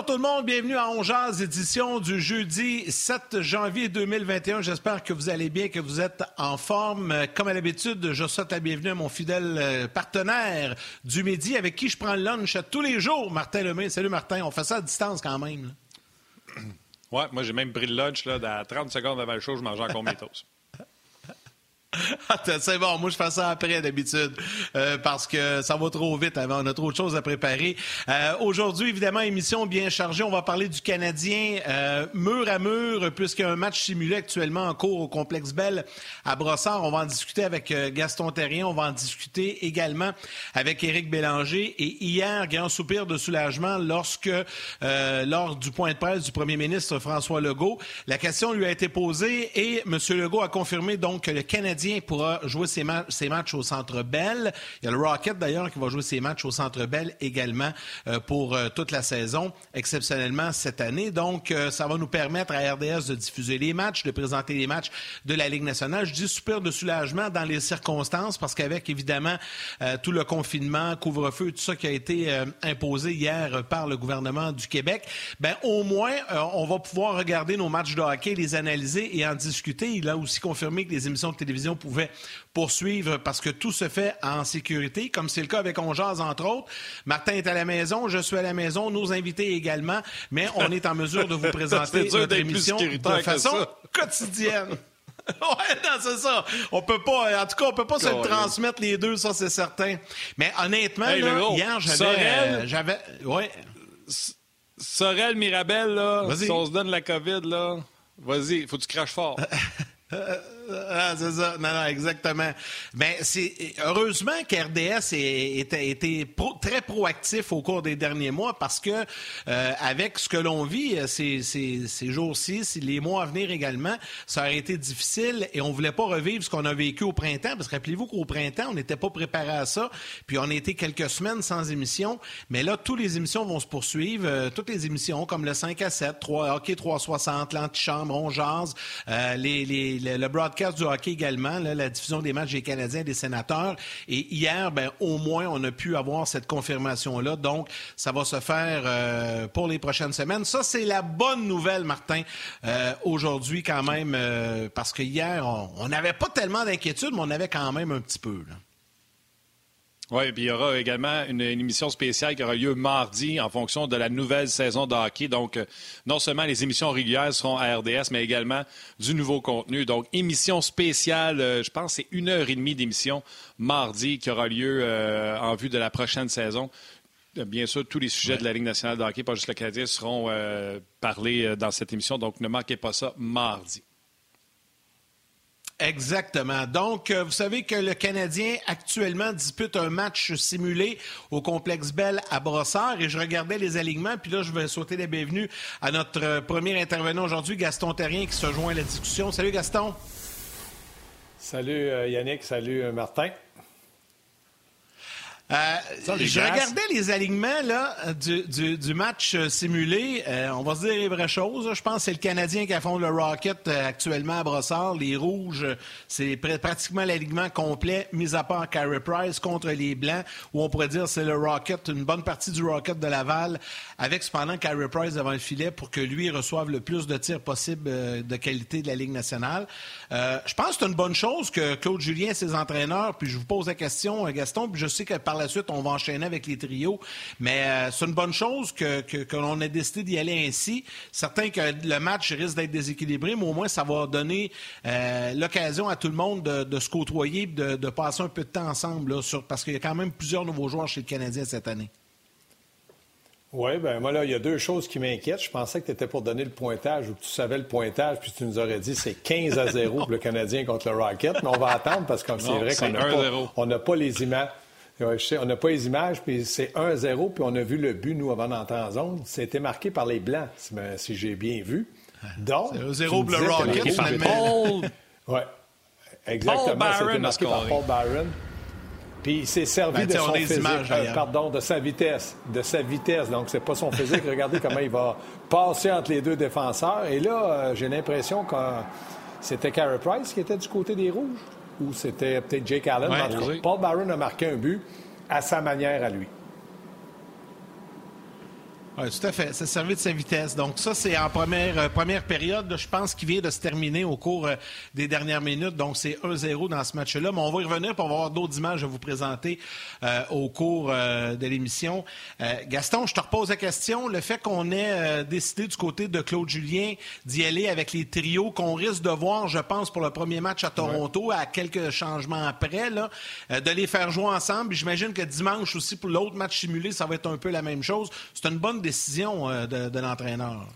Bonjour tout le monde, bienvenue à Ongeaz, édition du jeudi 7 janvier 2021. J'espère que vous allez bien, que vous êtes en forme. Comme à l'habitude, je souhaite la bienvenue à mon fidèle euh, partenaire du midi avec qui je prends le lunch tous les jours, Martin Lemay. Salut Martin, on fait ça à distance quand même. Là. Ouais, moi j'ai même pris le lunch là, à 30 secondes avant le show, je mangeais encore mes toasts. c'est bon, moi je fais ça après d'habitude euh, parce que ça va trop vite avant, on a trop de choses à préparer. Euh, Aujourd'hui, évidemment, émission bien chargée. On va parler du Canadien euh, mur à mur puisqu'il y a un match simulé actuellement en cours au Complexe Bell à Brossard. On va en discuter avec Gaston Terrien. On va en discuter également avec Éric Bélanger. Et hier, grand soupir de soulagement lorsque, lors du point de presse du premier ministre François Legault, la question lui a été posée et M. Legault a confirmé donc que le Canadien pourra jouer ses, ses, matchs au Centre Bell. Il y a le Rocket d'ailleurs qui va jouer ses matchs au Centre Bell également euh, pour euh, toute la saison, exceptionnellement cette année. Donc, euh, ça va nous permettre à RDS de diffuser les matchs, de présenter les matchs de la Ligue nationale. Je dis super de soulagement dans les circonstances parce qu'avec évidemment tout le confinement, couvre-feu, tout ça qui a été imposé hier par le gouvernement du Québec, ben au moins on va pouvoir regarder nos matchs de hockey, les analyser et en discuter. Il a aussi confirmé que les émissions de télévision pouvait poursuivre parce que tout se fait en sécurité, comme c'est le cas avec Ongeaz, entre autres. Martin est à la maison, je suis à la maison, nos invités également, mais on est en mesure de vous présenter notre émission de façon quotidienne. Ouais, non, c'est ça. On peut pas, en tout cas, on peut pas se le transmettre les deux, ça c'est certain. Mais honnêtement, hey, là, gros, hier, j'avais, Sorel, euh, j'avais, ouais. Sorel, Mirabel, là, si on se donne la COVID, là, vas-y, faut que tu craches fort. Ah, c'est ça. Non, non, exactement. Mais c'est heureusement qu'RDS a été très proactif au cours des derniers mois parce que euh, avec ce que l'on vit ces, ces, jours-ci, les mois à venir également, ça aurait été difficile et on voulait pas revivre ce qu'on a vécu au printemps parce que rappelez-vous qu'au printemps, on n'était pas préparé à ça, puis on a été quelques semaines sans émission, mais là, toutes les émissions vont se poursuivre, euh, toutes les émissions comme le 5 à 7, 3, Hockey 360, l'antichambre, on jase, euh, le broadcast du hockey également, là, la diffusion des matchs des Canadiens et des sénateurs. Et hier, ben, au moins, on a pu avoir cette confirmation-là. Donc, ça va se faire euh, pour les prochaines semaines. Ça, c'est la bonne nouvelle, Martin, euh, aujourd'hui quand même, euh, parce que hier, on n'avait pas tellement d'inquiétude, mais on avait quand même un petit peu. Là. Oui, puis il y aura également une, une, émission spéciale qui aura lieu mardi en fonction de la nouvelle saison de hockey. Donc, euh, non seulement les émissions régulières seront à RDS, mais également du nouveau contenu. Donc, émission spéciale, euh, je pense que c'est une heure et demie d'émission mardi qui aura lieu euh, en vue de la prochaine saison. Bien sûr, tous les sujets ouais. de la Ligue nationale de hockey, pas juste le Canadien, seront parlés dans cette émission. Donc, ne manquez pas ça mardi. Exactement. Donc, euh, vous savez que le Canadien actuellement dispute un match simulé au complexe Bell à Brossard et je regardais les alignements. Puis là, je vais sauter la bienvenue à notre euh, premier intervenant aujourd'hui, Gaston Terrien, qui se joint à la discussion. Salut Gaston. Salut euh, Yannick, salut Martin. Euh, je regardais les alignements là, du, du, du match simulé. Euh, on va se dire les vraies choses. Je pense que c'est le Canadien qui affronte le Rocket euh, actuellement à Brossard. Les Rouges, c'est pr pratiquement l'alignement complet, mis à part Carey Price contre les Blancs, où on pourrait dire c'est le Rocket, une bonne partie du Rocket de Laval, avec cependant Carey Price devant le filet pour que lui reçoive le plus de tirs possible de qualité de la Ligue nationale. je pense que c'est une bonne chose que Claude Julien et ses entraîneurs, puis je vous pose la question, Gaston, puis je sais que par la suite, on va enchaîner avec les trios. Mais euh, c'est une bonne chose que, que, que l'on ait décidé d'y aller ainsi. Certain que le match risque d'être déséquilibré, mais au moins, ça va donner euh, l'occasion à tout le monde de, de se côtoyer, de, de, passer un peu de temps ensemble, là, sur, parce qu'il y a quand même plusieurs nouveaux joueurs chez le Canadien cette année. Oui, ben moi, là, il y a deux choses qui m'inquiètent. Je pensais que tu étais pour donner le pointage ou que tu savais le pointage, puis tu nous aurais dit c'est 15 à 0 pour le Canadien contre le Rocket. Mais on va attendre parce que c'est vrai qu'on n'a pas, les images. On n'a pas les images, puis c'est 1-0, puis on a vu le but, nous, avant d'entrer en zone. C'était marqué par les Blancs, si, j'ai bien vu. Donc. C'est 0 pour le Rocket, finalement. Oui, exactement. C'était marqué par Paul Byron. Puis il s'est servi ben, de son physique, euh, pardon, de sa vitesse, de sa vitesse. Donc c'est pas son physique. Regardez comment il va passer entre les deux défenseurs. Et là, euh, j'ai l'impression que c'était Carey Price qui était du côté des rouges, ou c'était peut-être Jake Allen. Paul Barron a marqué un but à sa manière à lui. Oui, tout à fait. Ça servi de sa vitesse. Donc, ça, c'est en première, euh, première période. je pense qu'il vient de se terminer au cours euh, des dernières minutes. Donc, c'est 1-0 dans ce match-là. Mais on va y revenir pour avoir d'autres images à vous présenter euh, au cours de l'émission. Gaston, je te repose la question. Le fait qu'on ait décidé du côté de Claude Julien d'y aller avec les trios qu'on risque de voir, je pense, pour le premier match à Toronto, à quelques changements après, là, de les faire jouer ensemble. J'imagine que dimanche aussi, pour l'autre match simulé, ça va être un peu la même chose. C'est une bonne décision euh, de, l'entraîneur.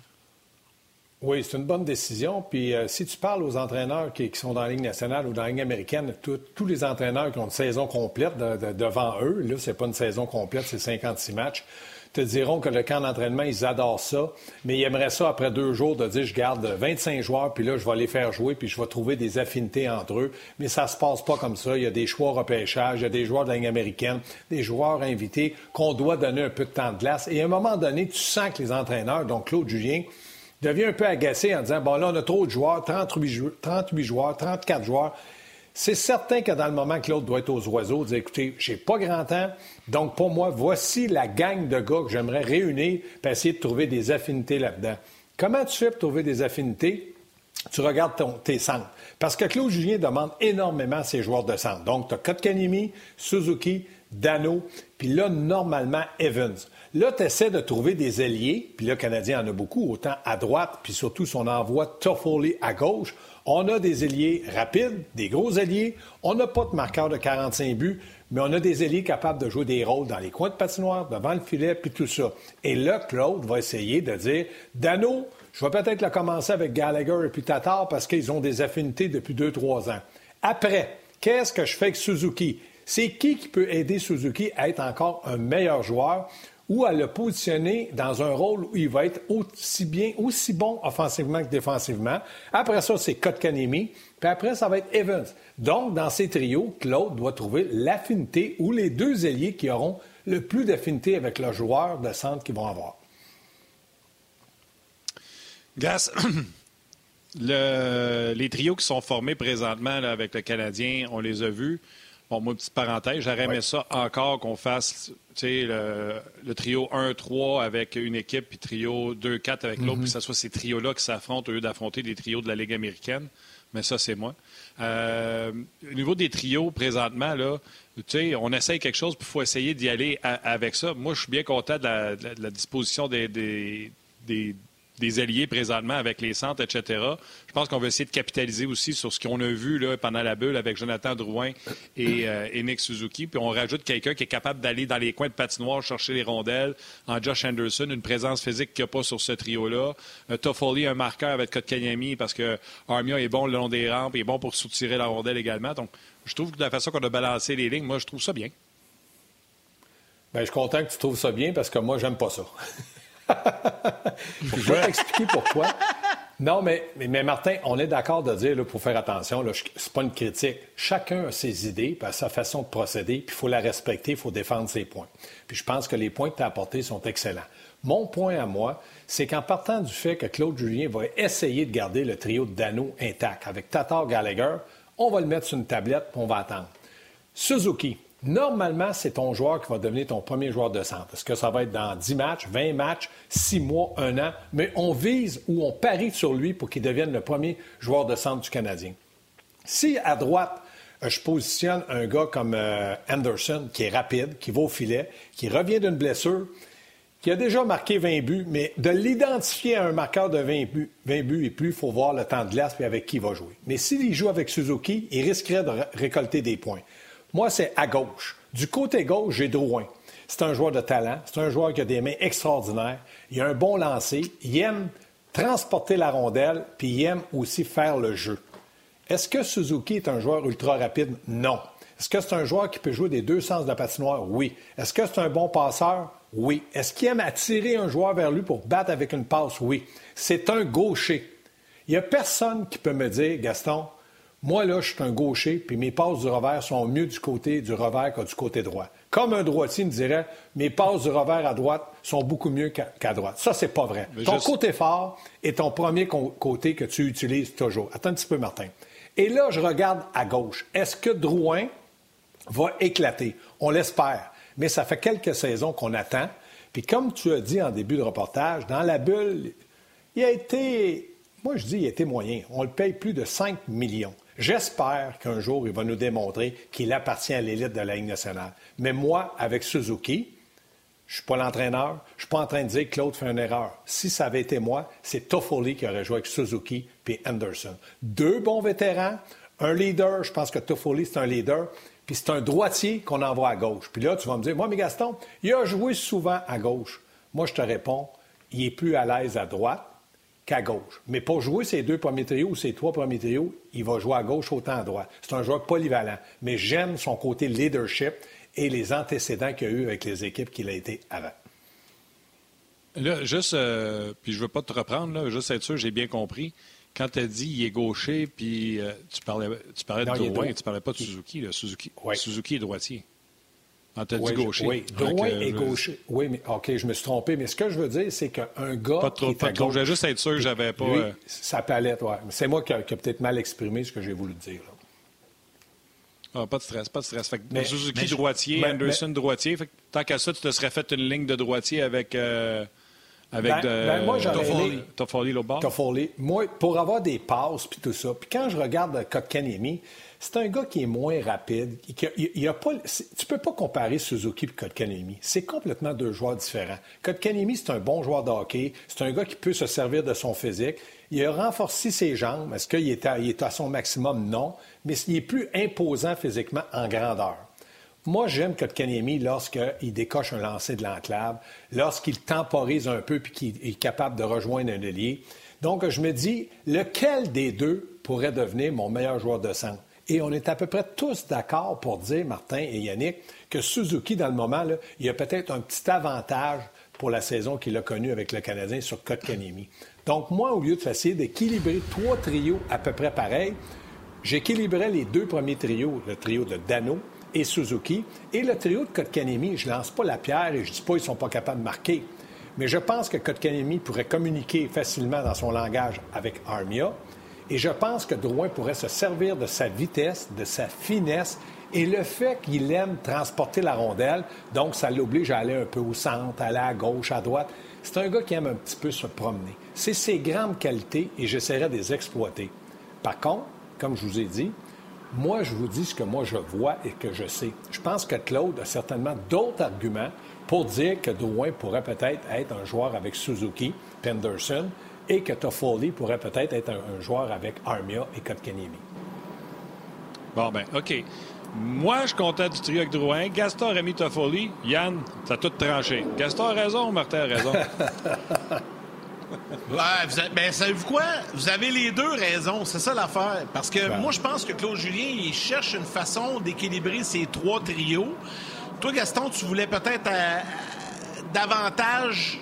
Oui, c'est une bonne décision. Puis euh, si tu parles aux entraîneurs qui, sont dans la Ligue nationale ou dans la Ligue américaine, tous les entraîneurs qui ont une saison complète devant eux, là, c'est pas une saison complète, c'est 56 matchs, te diront que le camp d'entraînement, ils adorent ça, mais ils aimeraient ça après deux jours de dire je garde 25 joueurs, puis là, je vais les faire jouer, puis je vais trouver des affinités entre eux. Mais ça se passe pas comme ça. Il y a des choix repêchage, il y a des joueurs de la Ligue américaine, des joueurs invités qu'on doit donner un peu de temps de glace. Et à un moment donné, tu sens que les entraîneurs, donc Claude Julien, devient un peu agacé en disant bon là on a trop de joueurs, 38, 38 joueurs, 34 joueurs. C'est certain que dans le moment que l'autre doit être aux oiseaux, dire écoutez, j'ai pas grand temps, donc pour moi, voici la gang de gars que j'aimerais réunir pour essayer de trouver des affinités là-dedans. Comment tu fais pour trouver des affinités? Tu regardes ton, tes centres. Parce que Claude Julien demande énormément ses joueurs de centre. Donc, tu as Kotkanimi, Suzuki, Dano, puis là, normalement, Evans. Là, tu essaies de trouver des alliés, puis là, le Canadien en a beaucoup, autant à droite, puis surtout son envoi Toffoli à gauche. On a des ailiers rapides, des gros alliés. On n'a pas de marqueur de 45 buts, mais on a des ailiers capables de jouer des rôles dans les coins de patinoire, devant le filet, puis tout ça. Et là, Claude va essayer de dire Dano, je vais peut-être le commencer avec Gallagher et puis Tatar parce qu'ils ont des affinités depuis deux, trois ans. Après, qu'est-ce que je fais avec Suzuki? C'est qui qui peut aider Suzuki à être encore un meilleur joueur? ou à le positionner dans un rôle où il va être aussi bien, aussi bon offensivement que défensivement? Après ça, c'est Kotkanemi. Puis après, ça va être Evans. Donc, dans ces trios, Claude doit trouver l'affinité ou les deux ailiers qui auront le plus d'affinité avec le joueur de centre qu'ils vont avoir. Gas, les trios qui sont formés présentement avec le Canadien, on les a vus. Bon, moi, petite parenthèse, j'aurais aimé ça encore qu'on fasse le, le, trio 1-3 avec une équipe, puis trio 2-4 avec l'autre, puis que ce soit ces trios-là qui s'affrontent au lieu d'affronter des trios de la Ligue américaine. Mais ça, c'est moi. Euh, au niveau des trios, présentement, là, on essaye quelque chose, puis il faut essayer d'y aller avec ça. Moi, je suis bien content de la, disposition des, alliés présentement avec les centres, etc. Je pense qu'on va essayer de capitaliser aussi sur ce qu'on a vu là, pendant la bulle avec Jonathan Drouin et, euh, Suzuki. Puis on rajoute quelqu'un qui est capable d'aller dans les coins de patinoire chercher les rondelles en Josh Anderson, une présence physique qu'il n'y a pas sur ce trio-là. Euh, Toffoli, un marqueur avec Kotkaniemi parce que Armia est bon le long des rampes, il est bon pour soutirer la rondelle également. Donc, je trouve que de la façon qu'on a balancé les lignes, moi, je trouve ça bien. Bien, je suis content que tu trouves ça bien parce que moi, j'aime pas ça. je vais t'expliquer pourquoi. Non, mais, mais, Martin, on est d'accord de dire, là, pour faire attention, ce n'est pas une critique. Chacun a ses idées, sa façon de procéder, puis il faut la respecter, il faut défendre ses points. Puis je pense que les points que tu as apportés sont excellents. Mon point à moi, c'est qu'en partant du fait que Claude Julien va essayer de garder le trio de Dano intact avec Tatar Gallagher, on va le mettre sur une tablette, puis on va attendre. Suzuki, Normalement, c'est ton joueur qui va devenir ton premier joueur de centre. Est-ce que ça va être dans 10 matchs, 20 matchs, 6 mois, 1 an? Mais on vise ou on parie sur lui pour qu'il devienne le premier joueur de centre du Canadien. Si à droite, euh, je positionne un gars comme euh, Anderson, qui est rapide, qui va au filet, qui revient d'une blessure, qui a déjà marqué 20 buts, mais de l'identifier à un marqueur de 20 buts, 20 buts et plus, il faut voir le temps de glace et avec qui il va jouer. Mais s'il joue avec Suzuki, il risquerait de récolter des points. Moi, c'est à gauche. Du côté gauche, j'ai Drouin. C'est un joueur de talent. C'est un joueur qui a des mains extraordinaires. Il a un bon lancer. Il aime transporter la rondelle, puis il aime aussi faire le jeu. Est-ce que Suzuki est un joueur ultra rapide? Non. Est-ce que c'est un joueur qui peut jouer des deux sens de la patinoire? Oui. Est-ce que c'est un bon passeur? Oui. Est-ce qu'il aime attirer un joueur vers lui pour battre avec une passe? Oui. C'est un gaucher. Il n'y a personne qui peut me dire, Gaston, moi, là, je suis un gaucher, puis mes passes du revers sont mieux du côté du revers que du côté droit. Comme un droitier me dirait, mes passes du revers à droite sont beaucoup mieux qu'à droite. Ça, c'est pas vrai. ton côté fort est ton premier côté que tu utilises toujours. Attends un petit peu, Martin. Et là, je regarde à gauche. Est-ce que Drouin va éclater? On l'espère. Mais ça fait quelques saisons qu'on attend. Puis comme tu as dit en début de reportage, dans la bulle, il a été, moi je dis, il a été moyen. On le paye plus de 5 millions. J'espère qu'un jour, il va nous démontrer qu'il appartient à l'élite de la Ligue nationale. Mais moi, avec Suzuki, je ne suis pas l'entraîneur. Je ne suis pas en train de dire que Claude fait une erreur. Si ça avait été moi, c'est Toffoli qui aurait joué avec Suzuki et Anderson. Deux bons vétérans, un leader. Je pense que Toffoli, c'est un leader. Puis c'est un droitier qu'on envoie à gauche. Puis là, tu vas me dire, moi, mais Gaston, il a joué souvent à gauche. Moi, je te réponds, il est plus à l'aise à droite qu'à gauche. Mais pour jouer ses deux premiers trios ou ses trois premiers trios, il va jouer à gauche autant à droite. C'est un joueur polyvalent. Mais j'aime son côté leadership et les antécédents qu'il a eu avec les équipes qu'il a été avant. Là, juste, euh, puis je ne veux pas te reprendre, là, juste être sûr, j'ai bien compris. Quand tu as dit il est gaucher, puis euh, tu parlais, tu parlais de Drouin, tu ne parlais pas de Suzuki. Suzuki, Suzuki est droitier. Quand tu as dit gaucher. Oui, Drouin est gaucher. Oui, mais OK, je me suis trompé. Mais ce que je veux dire, c'est qu'un gars. Pas trop, pas trop. Je voulais juste être sûr que j'avais pas. Lui, euh, Sa palette, oui. C'est moi qui ai peut-être mal exprimé ce que j'ai voulu dire. Ah, pas de stress, pas de stress. Fait que Suzuki droitier, Anderson droitier. Fait tant qu'à ça, tu te serais fait une ligne de droitier avec. Euh, avec ben, de, ben moi, Toffoli, Toffoli. Toffoli. Moi, pour avoir des passes puis tout ça, puis quand je regarde Kotkaniemi, c'est un gars qui est moins rapide. Il, a tu peux pas comparer Suzuki et Kotkaniemi. C'est complètement deux joueurs différents. Kotkaniemi, c'est un bon joueur de hockey. C'est un gars qui peut se servir de son physique. Il a renforcé ses jambes. Est-ce qu'il est, est, à son maximum? Non. Mais il est plus imposant physiquement en grandeur. Moi, j'aime Kotkaniemi lorsqu'il décoche un lancer de l'enclave, lorsqu'il temporise un peu puis qu'il est capable de rejoindre un allié. Donc, je me dis, lequel des deux pourrait devenir mon meilleur joueur de centre? Et on est à peu près tous d'accord pour dire, Martin et Yannick, que Suzuki, dans le moment, il a peut-être un petit avantage pour la saison qu'il a connue avec le Canadien sur Kotkaniemi. Donc, moi, au lieu de essayer d'équilibrer trois trios à peu près pareils, j'équilibrais les deux premiers trios, le trio de Dano et Suzuki, et le trio de Kotkaniemi. Je lance pas la pierre et je dis pas qu'ils ne sont pas capables de marquer. Mais je pense que Kotkaniemi pourrait communiquer facilement dans son langage avec Armia. Et je pense que Drouin pourrait se servir de sa vitesse, de sa finesse et le fait qu'il aime transporter la rondelle. Donc, ça l'oblige à aller un peu au centre, aller à gauche, à droite. C'est un gars qui aime un petit peu se promener. C'est ses grandes qualités et j'essaierai de les exploiter. Par contre, comme je vous ai dit, moi, je vous dis ce que moi je vois et que je sais. Je pense que Claude a certainement d'autres arguments pour dire que Drouin pourrait peut-être être un joueur avec Suzuki, Penderson, et que Toffoli pourrait peut-être être un, joueur avec Armia et Kotkaniemi. Bon, ben, OK. Moi, je suis content du trio avec Drouin. Gaston, Rémi, Toffoli. Yann, ça a tout tranché. Gaston a raison, Martin a raison. Ouais, vous ben, savez-vous quoi? Vous avez les deux raisons, c'est ça l'affaire. Parce que moi, je pense que Claude Julien, il cherche une façon d'équilibrer ces trois trios. Toi, Gaston, tu voulais peut-être euh, davantage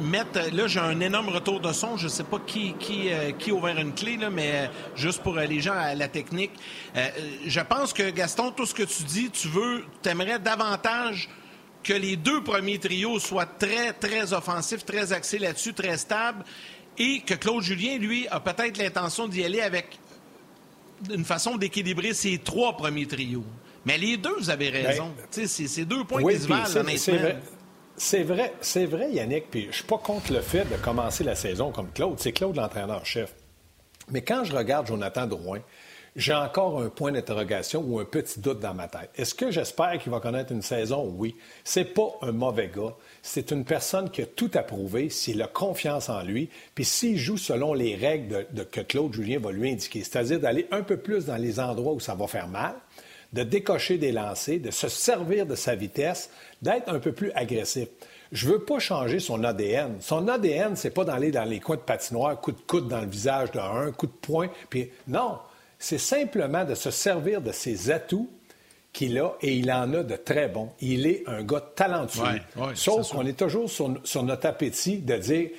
mettre. Là, j'ai un énorme retour de son. Je ne sais pas qui, qui, euh, qui a ouvert une clé, là, mais euh, juste pour euh, les gens à la technique. je pense que, Gaston, tout ce que tu dis, tu veux, tu aimerais davantage que les deux premiers trios soient très, très offensifs, très axés là-dessus, très stables, et que Claude Julien, lui, a peut-être l'intention d'y aller avec une façon d'équilibrer ces trois premiers trios. Mais les deux, vous avez raison. Ben, c'est deux points qui se valent, honnêtement. C'est vrai, c'est vrai, Yannick, puis je suis pas contre le fait de commencer la saison comme Claude. C'est Claude l'entraîneur-chef. Mais quand je regarde Jonathan Drouin, j'ai encore un point d'interrogation ou un petit doute dans ma tête. Est-ce que j'espère qu'il va connaître une saison? Oui. C'est pas un mauvais gars. C'est une personne qui a tout approuvé, s'il a confiance en lui, puis s'il joue selon les règles que Claude Julien va lui indiquer, c'est-à-dire d'aller un peu plus dans les endroits où ça va faire mal, de décocher des lancers, de se servir de sa vitesse, d'être un peu plus agressif. Je veux pas changer son ADN. Son ADN, c'est pas d'aller dans les coins de patinoire, coup de coude dans le visage d'un, coup de poing, puis non, c'est simplement de se servir de ses atouts qu'il a et il en a de très bons. Il est un gars talentueux. Sauf qu'on est toujours sur, notre appétit de dire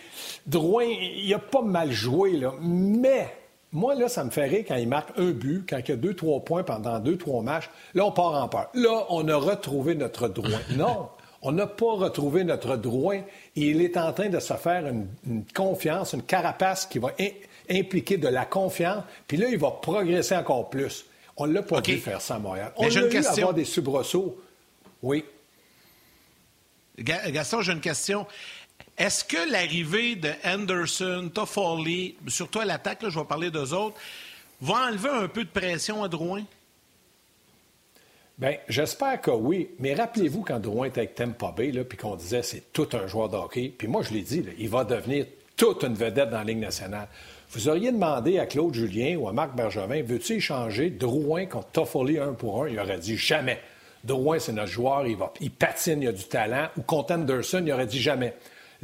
Drouin, il a pas mal joué, là, mais moi, là, ça me fait rire quand il marque un but, quand il y a deux, trois points pendant deux, trois matchs. Là, on part en peur. Là, on a retrouvé notre Drouin. Non, on n'a pas retrouvé notre Drouin. Il est en train de se faire une, confiance, une carapace qui va impliquer de la confiance. Puis là, il va progresser encore plus. On ne l'a pas vu faire ça à Montréal. On a eu question. avoir des soubresauts. Oui. Gaston, j'ai une question. Est-ce que l'arrivée de Anderson, Toffoli, surtout à l'attaque, je vais parler d'eux autres, va enlever un peu de pression à Drouin? Bien, j'espère que oui. Mais rappelez-vous quand Drouin était avec Tampa Bay, puis qu'on disait c'est tout un joueur de hockey. Puis moi, je l'ai dit, il va devenir toute une vedette dans la Ligue nationale. Vous auriez demandé à Claude Julien ou à Marc Bergevin, veux-tu échanger Drouin contre Toffoli un pour un? Il aurait dit jamais. Drouin, c'est notre joueur, il, va, il patine, il a du talent. Ou contre Anderson, il aurait dit jamais.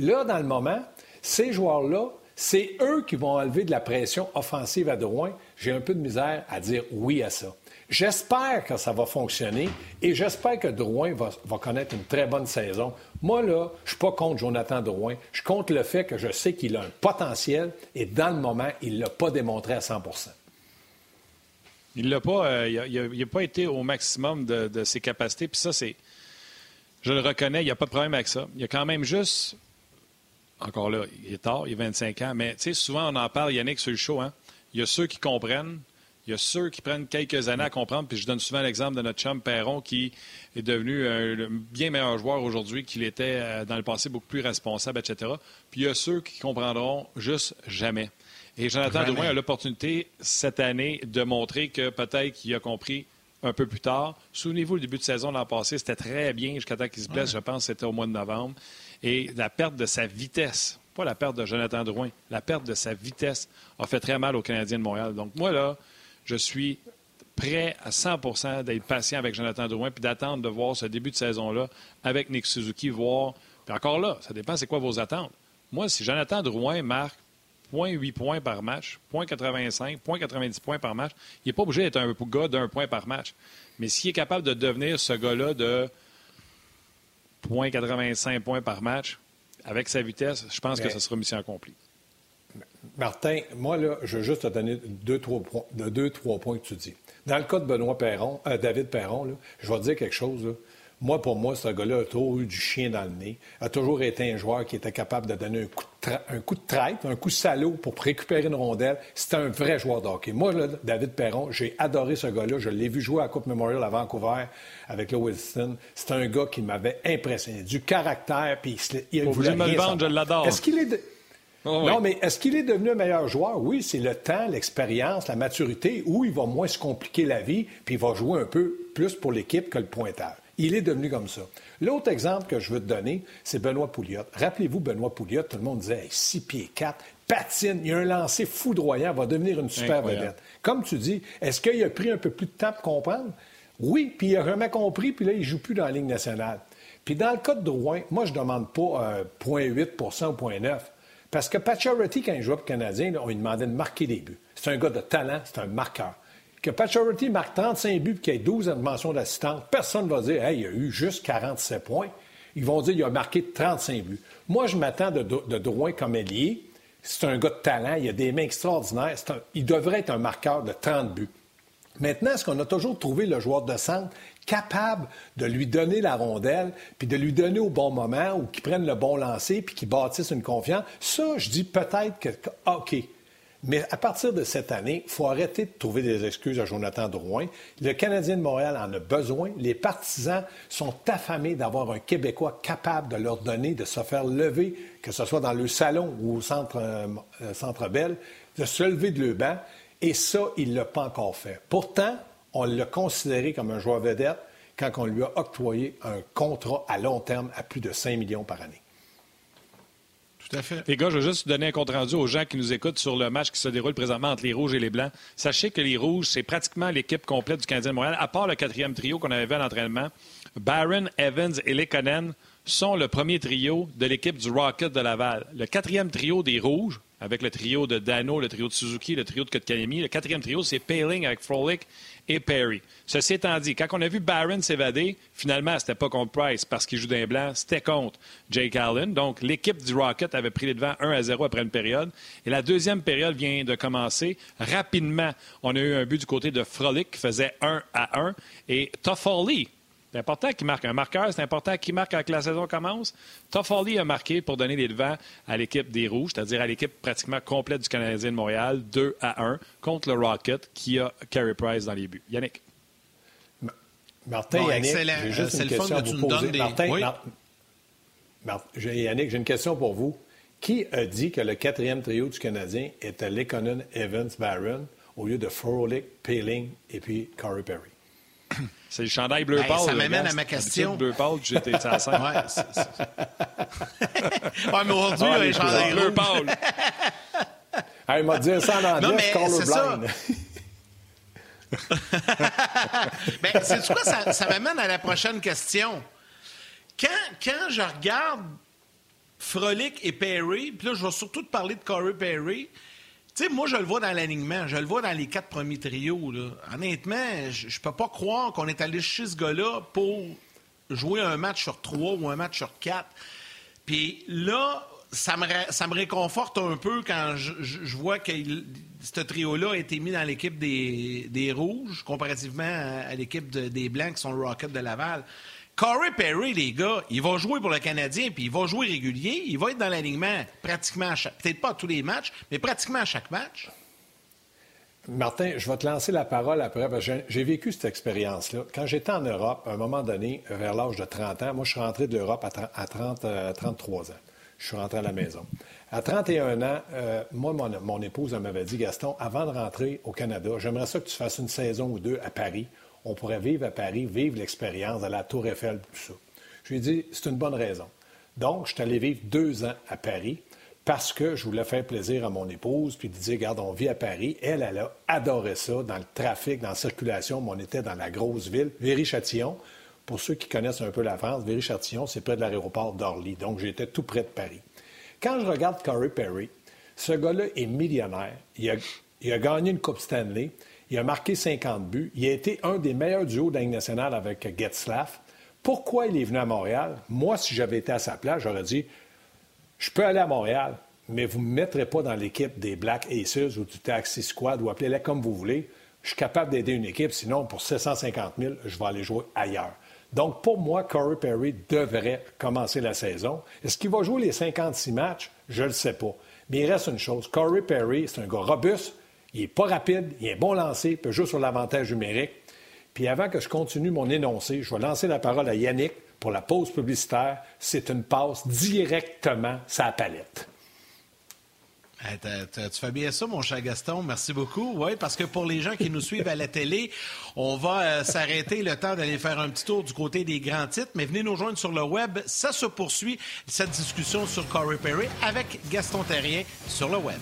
Là, dans le moment, ces joueurs-là, c'est eux qui vont enlever de la pression offensive à Drouin. J'ai un peu de misère à dire oui à ça. J'espère que ça va fonctionner et j'espère que Drouin va, connaître une très bonne saison. Moi, là, je ne suis pas contre Jonathan Drouin. Je compte le fait que je sais qu'il a un potentiel et dans le moment, il ne l'a pas démontré à 100% Il n'a pas, euh, il pas été au maximum de, de ses capacités. Puis ça, c'est. Je le reconnais, il n'y a pas de problème avec ça. Il y a quand même juste encore là, il est tard, il a 25 ans, mais tu sais, souvent on en parle, Yannick, sur le show, hein? Il y a ceux qui comprennent, il y a ceux qui prennent quelques années à comprendre, puis je donne souvent l'exemple de notre chum Perron qui est devenu un bien meilleur joueur aujourd'hui qu'il était euh, dans le passé, beaucoup plus responsable, etc. Puis il y a ceux qui comprendront juste jamais. Et Jonathan Drouin a l'opportunité cette année de montrer que peut-être qu'il a compris un peu plus tard. Souvenez-vous, le début de saison l'an passé, c'était très bien jusqu'à temps qu'il se blesse. Je pense que c'était au mois de novembre. Et la perte de sa vitesse, pas la perte de Jonathan Drouin, la perte de sa vitesse a fait très mal aux Canadiens de Montréal. Donc moi, là, je suis prêt à 100% d'être patient avec Jonathan Drouin puis d'attendre de voir ce début de saison-là avec Nick Suzuki, voir. Puis encore là, ça dépend c'est quoi vos attentes. Moi, si Jonathan Drouin marque 0.8 points par match, 0.85, 0.90 points par match, il n'est pas obligé d'être un gars d'un point par match. Mais s'il est capable de devenir ce gars-là de 0.85 points par match, avec sa vitesse, je pense que ce sera mission accomplie. Martin, moi, là, je veux juste te donner deux, trois, points, deux, trois points que tu dis. Dans le cas de Benoît Perron, euh, David Perron, je vais te dire quelque chose. Moi, pour moi, ce gars-là a toujours eu du chien dans le nez. A toujours été un joueur qui était capable de donner un coup de, un coup de traite, un coup de salaud pour récupérer une rondelle. C'est un vrai joueur de hockey. Moi, David Perron, j'ai adoré ce gars-là. Je l'ai vu jouer à la Coupe Memorial à Vancouver avec le Wilson. C'est un gars qui m'avait impressionné. Du caractère, puis il, il voulait me le vendre, je l'adore. Est-ce qu'il est... Oh, non, mais est-ce qu'il est devenu un meilleur joueur? Oui, c'est le temps, l'expérience, la maturité, où il va moins se compliquer la vie, puis il va jouer un peu plus pour l'équipe que le pointage. Il est devenu comme ça. L'autre exemple que je veux te donner, c'est Benoît Pouliot. Rappelez-vous, Benoît Pouliot, tout le monde disait 6 pieds 4, patine, il a un lancer foudroyant, va devenir une super vedette. Comme tu dis, est-ce qu'il a pris un peu plus de temps pour comprendre? Oui, puis il n'a jamais compris, puis là, il ne joue plus dans la Ligue nationale. Puis dans le cas de Drouin, moi, je ne demande pas 0.8% euh, ou 0.9 parce que Pacioretty, quand il jouait pour le Canadien, on lui demandait de marquer des buts. C'est un gars de talent, c'est un marqueur. Que Pacioretty marque 35 buts et qu'il ait 12 mentions d'assistance, personne ne va dire Hey, il a eu juste 47 points. Ils vont dire qu'il a marqué 35 buts. Moi, je m'attends de, de, Drouin comme ailier. C'est un gars de talent, il a des mains extraordinaires. il devrait être un marqueur de 30 buts. Maintenant, est-ce qu'on a toujours trouvé le joueur de centre capable de lui donner la rondelle, puis de lui donner au bon moment, ou qu'il prenne le bon lancer, puis qu'il bâtisse une confiance? Ça, je dis peut-être que, OK, mais à partir de cette année, il faut arrêter de trouver des excuses à Jonathan Drouin. Le Canadien de Montréal en a besoin. Les partisans sont affamés d'avoir un Québécois capable de leur donner, de se faire lever, que ce soit dans le salon ou au centre, euh, euh, centre Bell, de se lever de le banc. Et ça, il ne l'a pas encore fait. Pourtant, on l'a considéré comme un joueur vedette quand on lui a octroyé un contrat à long terme à plus de 5 millions par année. Tout. Les gars, je veux juste donner un compte rendu aux gens qui nous écoutent sur le match qui se déroule présentement entre les Rouges et les Blancs. Sachez que les Rouges, c'est pratiquement l'équipe complète du Canadien de Montréal, à part le quatrième trio qu'on avait à l'entraînement. Barron, Evans et Lekonen sont le premier trio de l'équipe du Rocket de Laval. Le quatrième trio des Rouges, avec le trio de Dano, le trio de Suzuki, le trio de Kotkaniemi. Le quatrième trio, c'est Paling avec Frolic et Perry. Ceci étant dit, quand on a vu Barron s'évader, finalement, c'était pas contre Price parce qu'il joue d'un blanc, c'était contre Jake Allen. Donc, l'équipe du Rocket avait pris les devants 1 à 0 après une période. Et la deuxième période vient de commencer. Rapidement, on a eu un but du côté de Frolic qui faisait 1 à 1. Et Toffoli, c'est important qu'il marque un marqueur, c'est important qu'il marque quand la saison commence. Toffoli a marqué pour donner les devants à l'équipe des Rouges, c'est-à-dire à, l'équipe pratiquement complète du Canadien de Montréal, 2 à 1, contre le Rocket qui a Carey Price dans les buts. Yannick. Martin, Yannick, j'ai juste une question à vous poser. Martin, Yannick, j'ai une question pour vous. Qui a dit que le quatrième trio du Canadien était Lekonen, Evans, Barron au lieu de Frolic, Paling et puis Corey Perry? C'est le chandail bleu pâle. Ça m'amène à ma question. Bleu pâle, j'étais à la scène. Ouais, ouais, mais aujourd'hui, ah, les chandails bleu pâle. il m'a dit ça en anglais, colorblind. ben, c'est quoi, ça, ça m'amène à la prochaine question. Quand, quand je regarde Frolic et Perry, puis là, je vais surtout te parler de Corey Perry, moi, je le vois dans l'alignement. Je le vois dans les quatre premiers trios. Honnêtement, je ne peux pas croire qu'on est allé chez ce gars-là pour jouer un match sur trois ou un match sur quatre. Puis là, ça me, réconforte un peu quand je, vois que ce trio-là a été mis dans l'équipe des, des, Rouges, comparativement à, l'équipe des Blancs qui sont le Rocket de Laval. Corey Perry, les gars, il va jouer pour le Canadien, puis il va jouer régulier. Il va être dans l'alignement pratiquement à. Peut-être pas à tous les matchs, mais pratiquement à chaque match. Martin, je vais te lancer la parole après, parce que j'ai vécu cette expérience-là. Quand j'étais en Europe, à un moment donné, vers l'âge de 30 ans, moi, je suis rentré de l'Europe à, 30, 33 euh, ans. Je suis rentré à la maison. À 31 ans, euh, moi, mon, mon épouse m'avait dit, Gaston, avant de rentrer au Canada, j'aimerais ça que tu fasses une saison ou deux à Paris on pourrait vivre à Paris, vivre l'expérience à la Tour Eiffel, tout ça. Je lui ai dit, c'est une bonne raison. Donc, je suis allé vivre deux ans à Paris parce que je voulais faire plaisir à mon épouse, puis dire, regarde, on vit à Paris. Elle, elle a adoré ça, dans le trafic, dans la circulation, mais on était dans la grosse ville, Véry-Châtillon. Pour ceux qui connaissent un peu la France, Véry-Châtillon, c'est près de l'aéroport d'Orly. Donc, j'étais tout près de Paris. Quand je regarde Corey Perry, ce gars-là est millionnaire. Il a gagné une Coupe Stanley. Il a marqué 50 buts. Il a été un des meilleurs duos de la nationale avec Getzlaff. Pourquoi il est venu à Montréal? Moi, si j'avais été à sa place, j'aurais dit Je peux aller à Montréal, mais vous ne me mettrez pas dans l'équipe des Black Aces ou du Taxi Squad ou appelez-les comme vous voulez. Je suis capable d'aider une équipe, sinon, pour 750 000, je vais aller jouer ailleurs. Donc, pour moi, Corey Perry devrait commencer la saison. Est-ce qu'il va jouer les 56 matchs? Je ne le sais pas. Mais il reste une chose. Corey Perry, c'est un gars robuste, il n'est pas rapide, il est bon lancé, peut jouer sur l'avantage numérique. Puis avant que je continue mon énoncé, je vais lancer la parole à Yannick pour la pause publicitaire. C'est une passe directement sa palette. tu fais bien ça, mon cher Gaston. Merci beaucoup. Oui, parce que pour les gens qui nous suivent à la télé, on va euh, s'arrêter le temps d'aller faire un petit tour du côté des grands titres. Mais venez nous joindre sur le web. Ça se poursuit, cette discussion sur Corey Perry avec Gaston Terrien sur le web.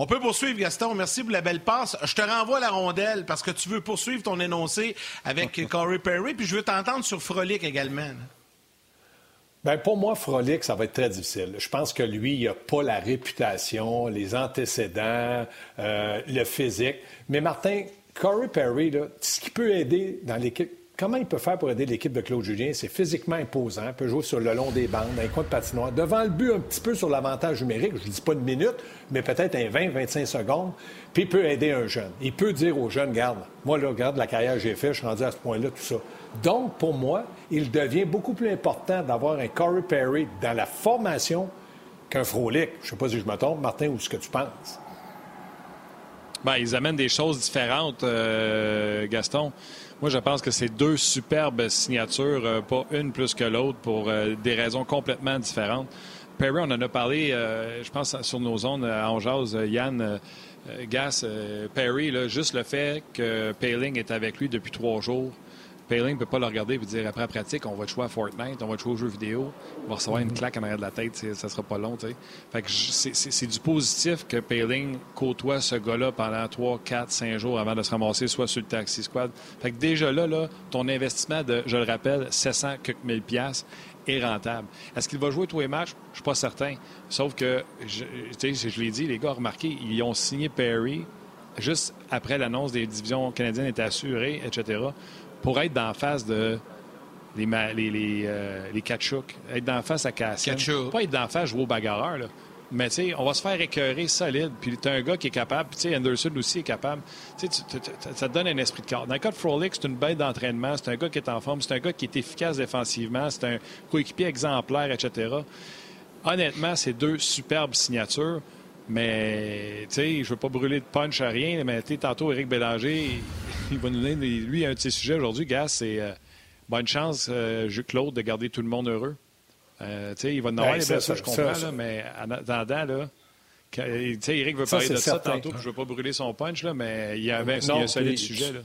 On peut poursuivre, Gaston. Merci pour la belle passe. Je te renvoie la rondelle parce que tu veux poursuivre ton énoncé avec Corey Perry, puis je veux t'entendre sur Frolic également. Bien, pour moi, Frolic, ça va être très difficile. Je pense que lui, il n'a pas la réputation, les antécédents, euh, le physique. Mais Martin, Corey Perry, ce qui peut aider dans l'équipe comment il peut faire pour aider l'équipe de Claude Julien? C'est physiquement imposant, il peut jouer sur le long des bandes, dans les coins de patinoire, devant le but un petit peu sur l'avantage numérique, je ne dis pas une minute, mais peut-être un 20-25 secondes, puis il peut aider un jeune. Il peut dire aux jeunes, garde, moi, là, regarde la carrière que j'ai faite, je suis rendu à ce point-là, tout ça. Donc, pour moi, il devient beaucoup plus important d'avoir un Corey Perry dans la formation qu'un Frolic. Je ne sais pas si je me trompe, Martin, ou ce que tu penses. Bien, ils amènent des choses différentes, euh, Gaston. Moi, je pense que c'est deux superbes signatures, euh, pas une plus que l'autre, pour euh, des raisons complètement différentes. Perry, on en a parlé, je pense, sur nos zones à Angers, Yann Gas, Perry, juste le fait que Paling est avec lui depuis trois jours, Paling ne peut pas le regarder et dire après la pratique, on va jouer à Fortnite, on va jouer aux jeux vidéo, on va recevoir une claque en arrière de la tête, ça sera pas long. Fait que c'est du positif que Paling côtoie ce gars-là pendant 3, 4, 5 jours avant de se ramasser soit sur le taxi squad. Fait que déjà là, ton investissement de, je le rappelle, 700 quelques mille piastres est rentable. Est-ce qu'il va jouer tous les matchs? Je suis pas certain. Sauf que, je, je l'ai dit, les gars, remarquez, ils ont signé Perry juste après l'annonce des divisions canadiennes étaient assurées, etc pour être d'en face de les, les, les, euh, être d'en face à Cassian. Pas être d'en face jouer au bagarreur, là. Mais tu sais, on va se faire écœurer solide. Puis tu un gars qui est capable. Puis tu sais, Anderson aussi est capable. Tu sais, ça te donne un esprit de corps. Dans le cas de Frolic, c'est une bête d'entraînement. C'est un gars qui est en forme. C'est un gars qui est efficace défensivement. C'est un coéquipier exemplaire, etc. Honnêtement, c'est deux superbes signatures. Mais, tu sais, je veux pas brûler de punch à rien, mais tantôt, Éric Bélanger, il va nous donner, lui, un de ses sujets aujourd'hui, gars, c'est euh, bonne chance, euh, Claude, de garder tout le monde heureux. Euh, tu sais, il va nous avoir ben, ça, je comprends, là, mais en attendant, là, tu sais, Éric veut parler de ça tantôt, puis je veux pas brûler son punch, là, mais il y avait un solide sujet, là.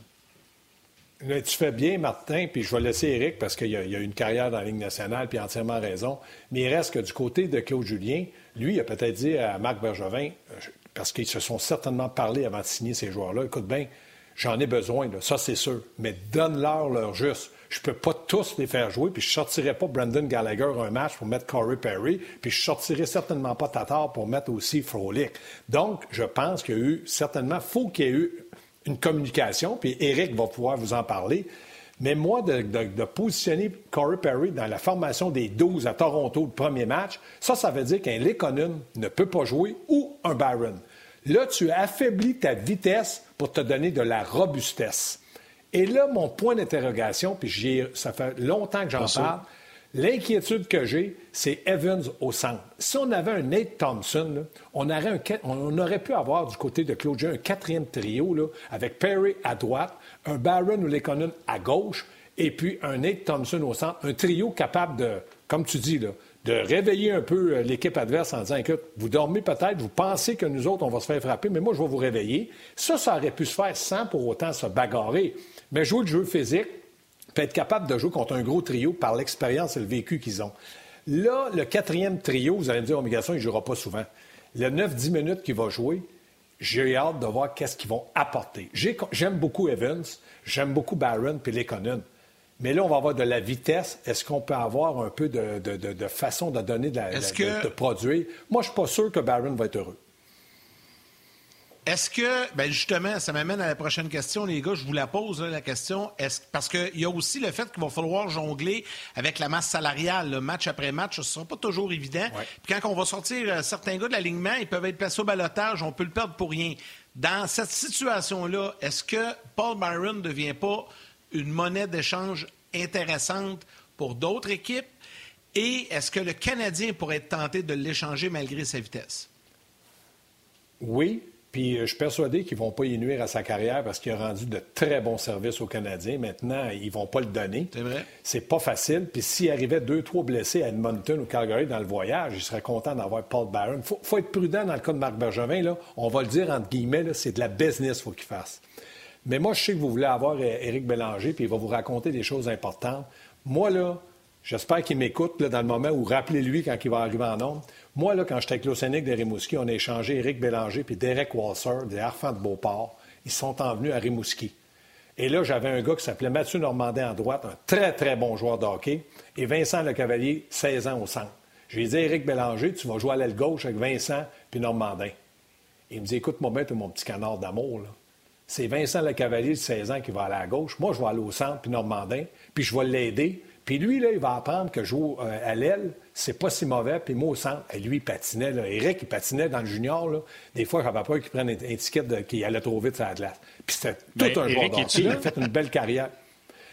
Tu fais bien, Martin, puis je vais laisser Éric parce qu'il a, a, une carrière dans la Ligue nationale, puis entièrement raison. Mais il reste que du côté de Claude Julien, lui, il a peut-être dit à Marc Bergevin, euh, parce qu'ils se sont certainement parlé avant de signer ces joueurs-là, écoute bien, j'en ai besoin, ça c'est sûr, mais donne-leur leur juste. Je peux pas tous les faire jouer, puis je sortirai pas Brandon Gallagher un match pour mettre Corey Perry, puis je sortirai certainement pas Tatar pour mettre aussi Frolic. Donc, je pense qu'il y a eu, certainement, faut qu'il y ait eu une communication, puis Eric va pouvoir vous en parler. Mais moi, de, positionner Corey Perry dans la formation des 12 à Toronto, le premier match, ça, ça veut dire qu'un Lekonen ne peut pas jouer ou un Byron. Là, tu affaiblis ta vitesse pour te donner de la robustesse. Et là, mon point d'interrogation, puis ça fait longtemps que j'en parle, L'inquiétude que j'ai, c'est Evans au centre. Si on avait un Nate Thompson, on, aurait on, aurait pu avoir du côté de Claude un quatrième trio là, avec Perry à droite, un Barron ou Lekonen à gauche, et puis un Nate Thompson au centre. Un trio capable de, comme tu dis, là, de réveiller un peu euh, l'équipe adverse en disant écoute, vous dormez peut-être, vous pensez que nous autres, on va se faire frapper, mais moi, je vais vous réveiller. Ça, ça aurait pu se faire sans pour autant se bagarrer. Mais jouer le jeu physique, peut être capable de jouer contre un gros trio par l'expérience et le vécu qu'ils ont. Là, le quatrième trio, vous allez me dire, Omigation, il ne jouera pas souvent. Le 9-10 minutes qu'il va jouer, j'ai hâte de voir qu'est-ce qu'ils vont apporter. J'aime beaucoup Evans, j'aime beaucoup Barron puis Lekonen. Mais là, on va avoir de la vitesse. Est-ce qu'on peut avoir un peu de, façon de donner de, la, de, produire? Moi, je ne suis pas sûr que Barron va être heureux. Est-ce que, ben justement, ça m'amène à la prochaine question, les gars, je vous la pose, la question, est-ce, parce qu'il y a aussi le fait qu'il va falloir jongler avec la masse salariale, le match après match, ce ne sera pas toujours évident. Puis quand on va sortir euh, certains gars de l'alignement, ils peuvent être placés au balotage, on peut le perdre pour rien. Dans cette situation-là, est-ce que Paul Byron ne devient pas une monnaie d'échange intéressante pour d'autres équipes? Et est-ce que le Canadien pourrait être tenté de l'échanger malgré sa vitesse? Oui, puis euh, je suis persuadé qu'ils ne vont pas y nuire à sa carrière parce qu'il a rendu de très bons services aux Canadiens. Maintenant, ils ne vont pas le donner. C'est vrai. C'est pas facile. Puis s'il arrivait deux, trois blessés à Edmonton ou Calgary dans le voyage, il serait content d'avoir Paul Barron. Il faut, être prudent dans le cas de Marc Bergevin. Là. On va le dire entre guillemets, c'est de la business qu'il faut qu'il fasse. Mais moi, je sais que vous voulez avoir Éric Bélanger, puis il va vous raconter des choses importantes. Moi, là, j'espère qu'il m'écoute dans le moment où rappelez-lui quand il va arriver en nombre. Moi, là, quand j'étais avec l'Océanique de Rimouski, on a échangé Éric Bélanger puis Derek Walser des Harfans de Beauport. Ils sont envenus à Rimouski. Et là, j'avais un gars qui s'appelait Mathieu Normandin en droite, un très, très bon joueur de hockey, et Vincent Le Cavalier, 16 ans au centre. J'ai dit, Éric Bélanger, tu vas jouer à l'aile gauche avec Vincent puis Normandin. il me dit, écoute-moi bien, mon petit canard d'amour, là. C'est Vincent Lecavalier, de 16 ans, qui va aller à gauche. Moi, je vais aller au centre, puis Normandin, puis je vais l'aider. Puis lui, là, il va apprendre que jouer euh, à l'aile, c'est pas si mauvais. Puis moi, au centre, et lui, il patinait. Là. Eric, il patinait dans le junior. Là. Des fois, j'avais peur qu'il prenne une étiquette qu'il allait trop vite sur la glace. Puis c'était tout un joueur Il a fait une belle carrière.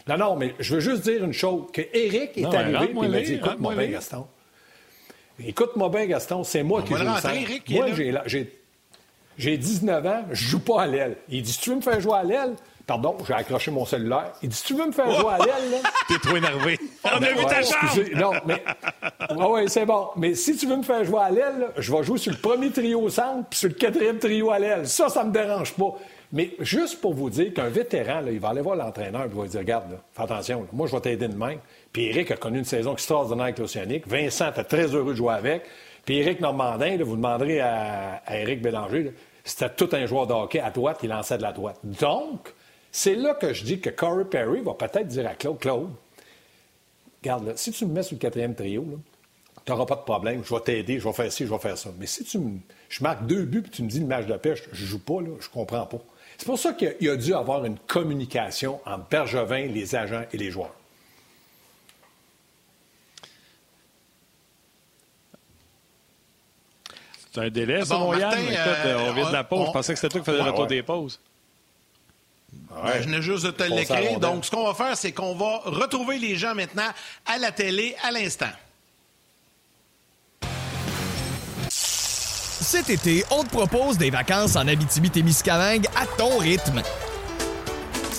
Non, non, mais je veux juste dire une chose, que Eric est arrivé et il m'a dit, écoute-moi bien, Gaston. Écoute-moi bien, Gaston, c'est moi qui joue au centre. Moi, j'ai j'ai 19 ans, je joue pas à l'aile. Il dit, tu veux me faire jouer à l'aile? Pardon, j'ai accroché mon cellulaire. Il dit, tu veux me faire jouer à l'aile, là? T'es trop énervé. On a vu ta chance! Non, mais. Ah ouais, c'est bon. Mais si tu veux me faire jouer à l'aile, je vais jouer sur le premier trio au centre puis sur le quatrième trio à l'aile. Ça, ça me dérange pas. Mais juste pour vous dire qu'un vétéran, là, il va aller voir l'entraîneur et il va lui dire Regarde, fais attention, moi, je vais t'aider de même. Puis Eric a connu une saison extraordinaire avec l'Océanique. Vincent était très heureux de jouer avec. Puis Eric Normandin, vous demanderez à, Éric Bélanger, c'était tout un joueur de hockey à droite, il lançait de la droite. Donc, c'est là que je dis que Corey Perry va peut-être dire à Claude, Claude, regarde, si tu me mets sur le quatrième trio, tu n'auras pas de problème, je vais t'aider, je vais faire ci, je vais faire ça. Mais si tu me, je marque deux buts et tu me dis le match de pêche, je joue pas, là, je comprends pas. C'est pour ça qu'il a dû avoir une communication entre Bergevin, les agents et les joueurs. C'est un délai, ça, mon Yann? Écoute, euh, on vient de la pause. Je pensais que c'était toi qui faisais le retour des pauses. Ben, je venais juste de te l'écrire. Donc, ce qu'on va faire, c'est qu'on va retrouver les gens maintenant à la télé à l'instant. Cet été, on te propose des vacances en Abitibi-Témiscamingue à ton rythme.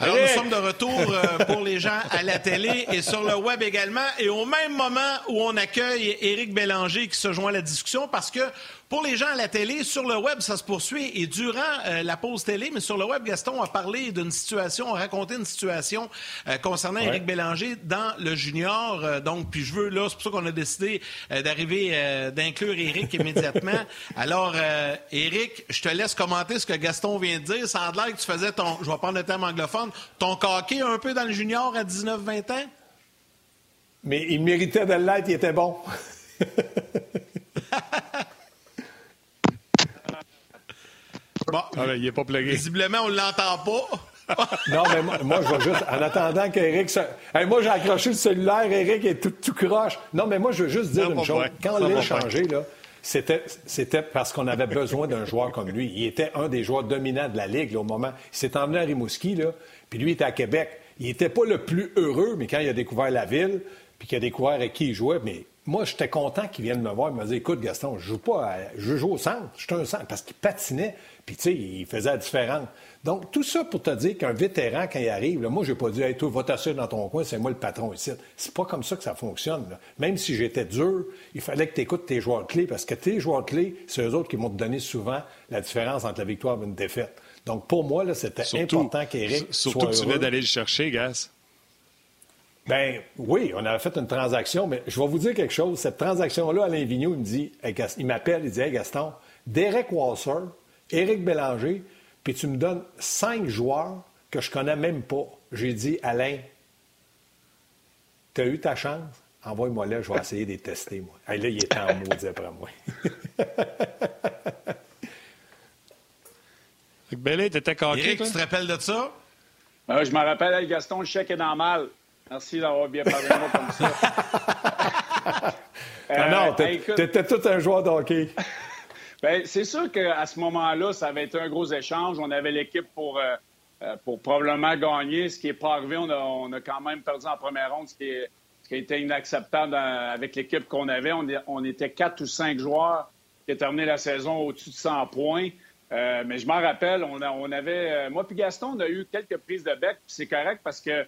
Alors, nous sommes de retour euh, pour les gens à la télé et sur le web également. Et au même moment où on accueille Éric Bélanger qui se joint à la discussion parce que pour les gens à la télé, sur le web, ça se poursuit. Et durant euh, la pause télé, mais sur le web, Gaston a parlé d'une situation, a raconté une situation euh, concernant Éric Bélanger dans le junior. Euh, donc, puis je veux, là, c'est pour ça qu'on a décidé d'arriver, d'inclure Éric immédiatement. Alors, Éric, je te laisse commenter ce que Gaston vient de dire. Ça a l'air que tu faisais ton, je vais prendre le terme anglophone, ton coquet un peu dans le junior à 19-20 ans? Mais il méritait de l'être, il était bon. Bon, ah, il n'est pas plagué. Visiblement, on ne l'entend pas. non, mais moi, je vais juste, en attendant qu'Éric se... moi, j'ai accroché le cellulaire, Éric est tout, tout, croche. Non, mais moi, je veux juste dire une chose. Quand on l'a changé, là, c'était, c'était parce qu'on avait besoin d'un joueur comme lui. Il était un des joueurs dominants de la Ligue au moment. Il s'est emmené à Rimouski, là, puis lui, il était à Québec. Il n'était pas le plus heureux, mais quand il a découvert la ville, puis qu'il a découvert avec qui il jouait, mais moi, j'étais content qu'il vienne me voir. Il m'a dit Écoute, Gaston, je joue pas, je joue au centre. Je suis un centre. Parce qu'il patinait. Puis, tu sais, il faisait la différence. Donc, tout ça pour te dire qu'un vétéran, quand il arrive, là, moi, je n'ai pas dit, hey, toi, va t'asseoir dans ton coin, c'est moi le patron ici. C'est pas comme ça que ça fonctionne. Même si j'étais dur, il fallait que tu écoutes tes joueurs clés, parce que tes joueurs clés, c'est eux autres qui vont te donner souvent la différence entre la victoire et une défaite. Donc, pour moi, là, c'était important qu'Éric soit Surtout que tu venais d'aller le chercher, Gas. Ben oui, on avait fait une transaction, mais je vais vous dire quelque chose. Cette transaction-là, Alain Vigneault, il me dit, il m'appelle, il dit, hey Gaston, Derek Wasser, Éric Bélanger, puis tu me donnes cinq joueurs que je connais même pas. J'ai dit, Alain, tu as eu ta chance? Envoie-moi là, je vais essayer de les tester, moi. là, il est en maudit après moi. Bélé, t'étais coquille, Éric, tu te rappelles de ça? Euh, je me rappelle, Gaston, le chèque est dans mal. Merci d'avoir bien parlé de moi comme ça. ah non, euh, t'étais tout un joueur de hockey. Bien, c'est sûr qu'à ce moment-là, ça avait été un gros échange. On avait l'équipe pour, euh, euh, pour probablement gagner, ce qui n'est pas arrivé. On a, on a, quand même perdu en première ronde, ce qui, est, ce qui a été inacceptable avec l'équipe qu'on avait. On, on, était quatre ou cinq joueurs qui ont terminé la saison au-dessus de 100 points. Euh, mais je m'en rappelle, on, on avait... moi puis Gaston, on a eu quelques prises de bec, c'est correct parce que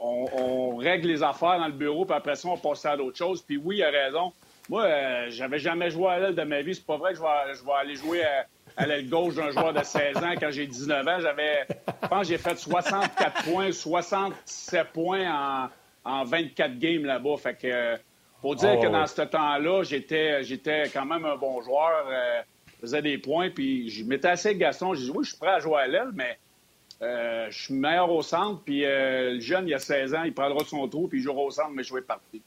on, on, règle les affaires dans le bureau, puis après ça, on passe à d'autres choses. Puis oui, il a raison. Moi, euh, j'avais jamais joué à l'aile de ma vie. C'est pas vrai que je vais, aller jouer à l'aile gauche d'un joueur de 16 ans quand j'ai 19 ans. J'avais, je pense j'ai fait 64 points, 67 points en, 24 games là-bas. Fait que, pour dire oh, que dans ce temps-là, j'étais, j'étais quand même un bon joueur. Euh, je faisais des points, puis je m'étais assez Gaston. J'ai dit, oui, je suis prêt à jouer à l'aile, mais euh, je suis meilleur au centre, puis euh, le jeune, il a 16 ans, il prendra son trou, puis il jouera au centre, mais je vais partir.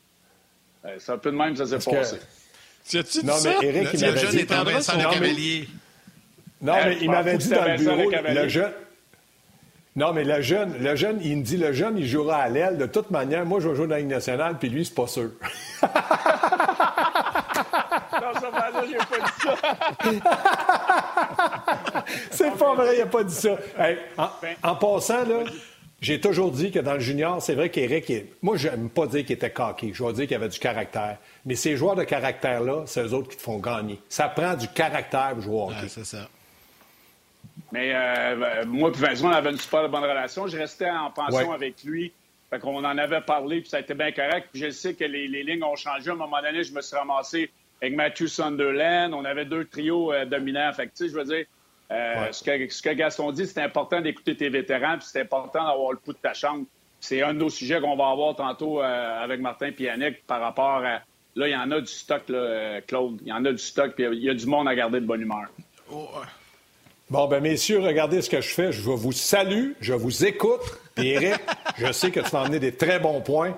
Euh, c'est un peu de même ça s'est passé. Que... non, mais Eric, il m'avait dit... Vincent le Cavalier. Non, mais il m'avait dit dans le bureau, le jeune... Non, mais le jeune, le jeune, il me dit, le jeune, il jouera à l'aile. De toute manière, moi, je vais jouer dans la Ligue nationale, puis lui, c'est pas sûr. j'ai pas dit ça. c'est pas vrai, il a pas dit ça. en, passant, là, j'ai toujours dit que dans le junior, c'est vrai qu'Éric, moi, j'aime pas dire qu'il était coquille. Je vais dire qu'il avait du caractère. Mais ces joueurs de caractère-là, c'est eux autres qui te font gagner. Ça prend du caractère pour jouer au hockey. c'est ça. Mais euh, moi et Vincent, on avait une super bonne relation. Je restais en pension avec lui. Fait qu'on en avait parlé, puis ça a été bien correct. Puis je sais que les, les, lignes ont changé. À un moment donné, je me suis ramassé avec Matthew Sunderland. On avait deux trios euh, dominants. Fait je veux dire, euh, ce, que, Gaston dit, c'est important d'écouter tes vétérans, puis c'est important d'avoir le pouls de ta chambre. C'est un de nos sujets qu'on va avoir tantôt euh, avec Martin et par rapport à. Là, il y en a du stock, là, Claude. Il y en a du stock, puis il y a du monde à garder de bonne humeur. Oh, bon, ben messieurs, regardez ce que je fais. Je vous salue, je vous écoute. Et Eric, je sais que tu vas emmener des très bons points.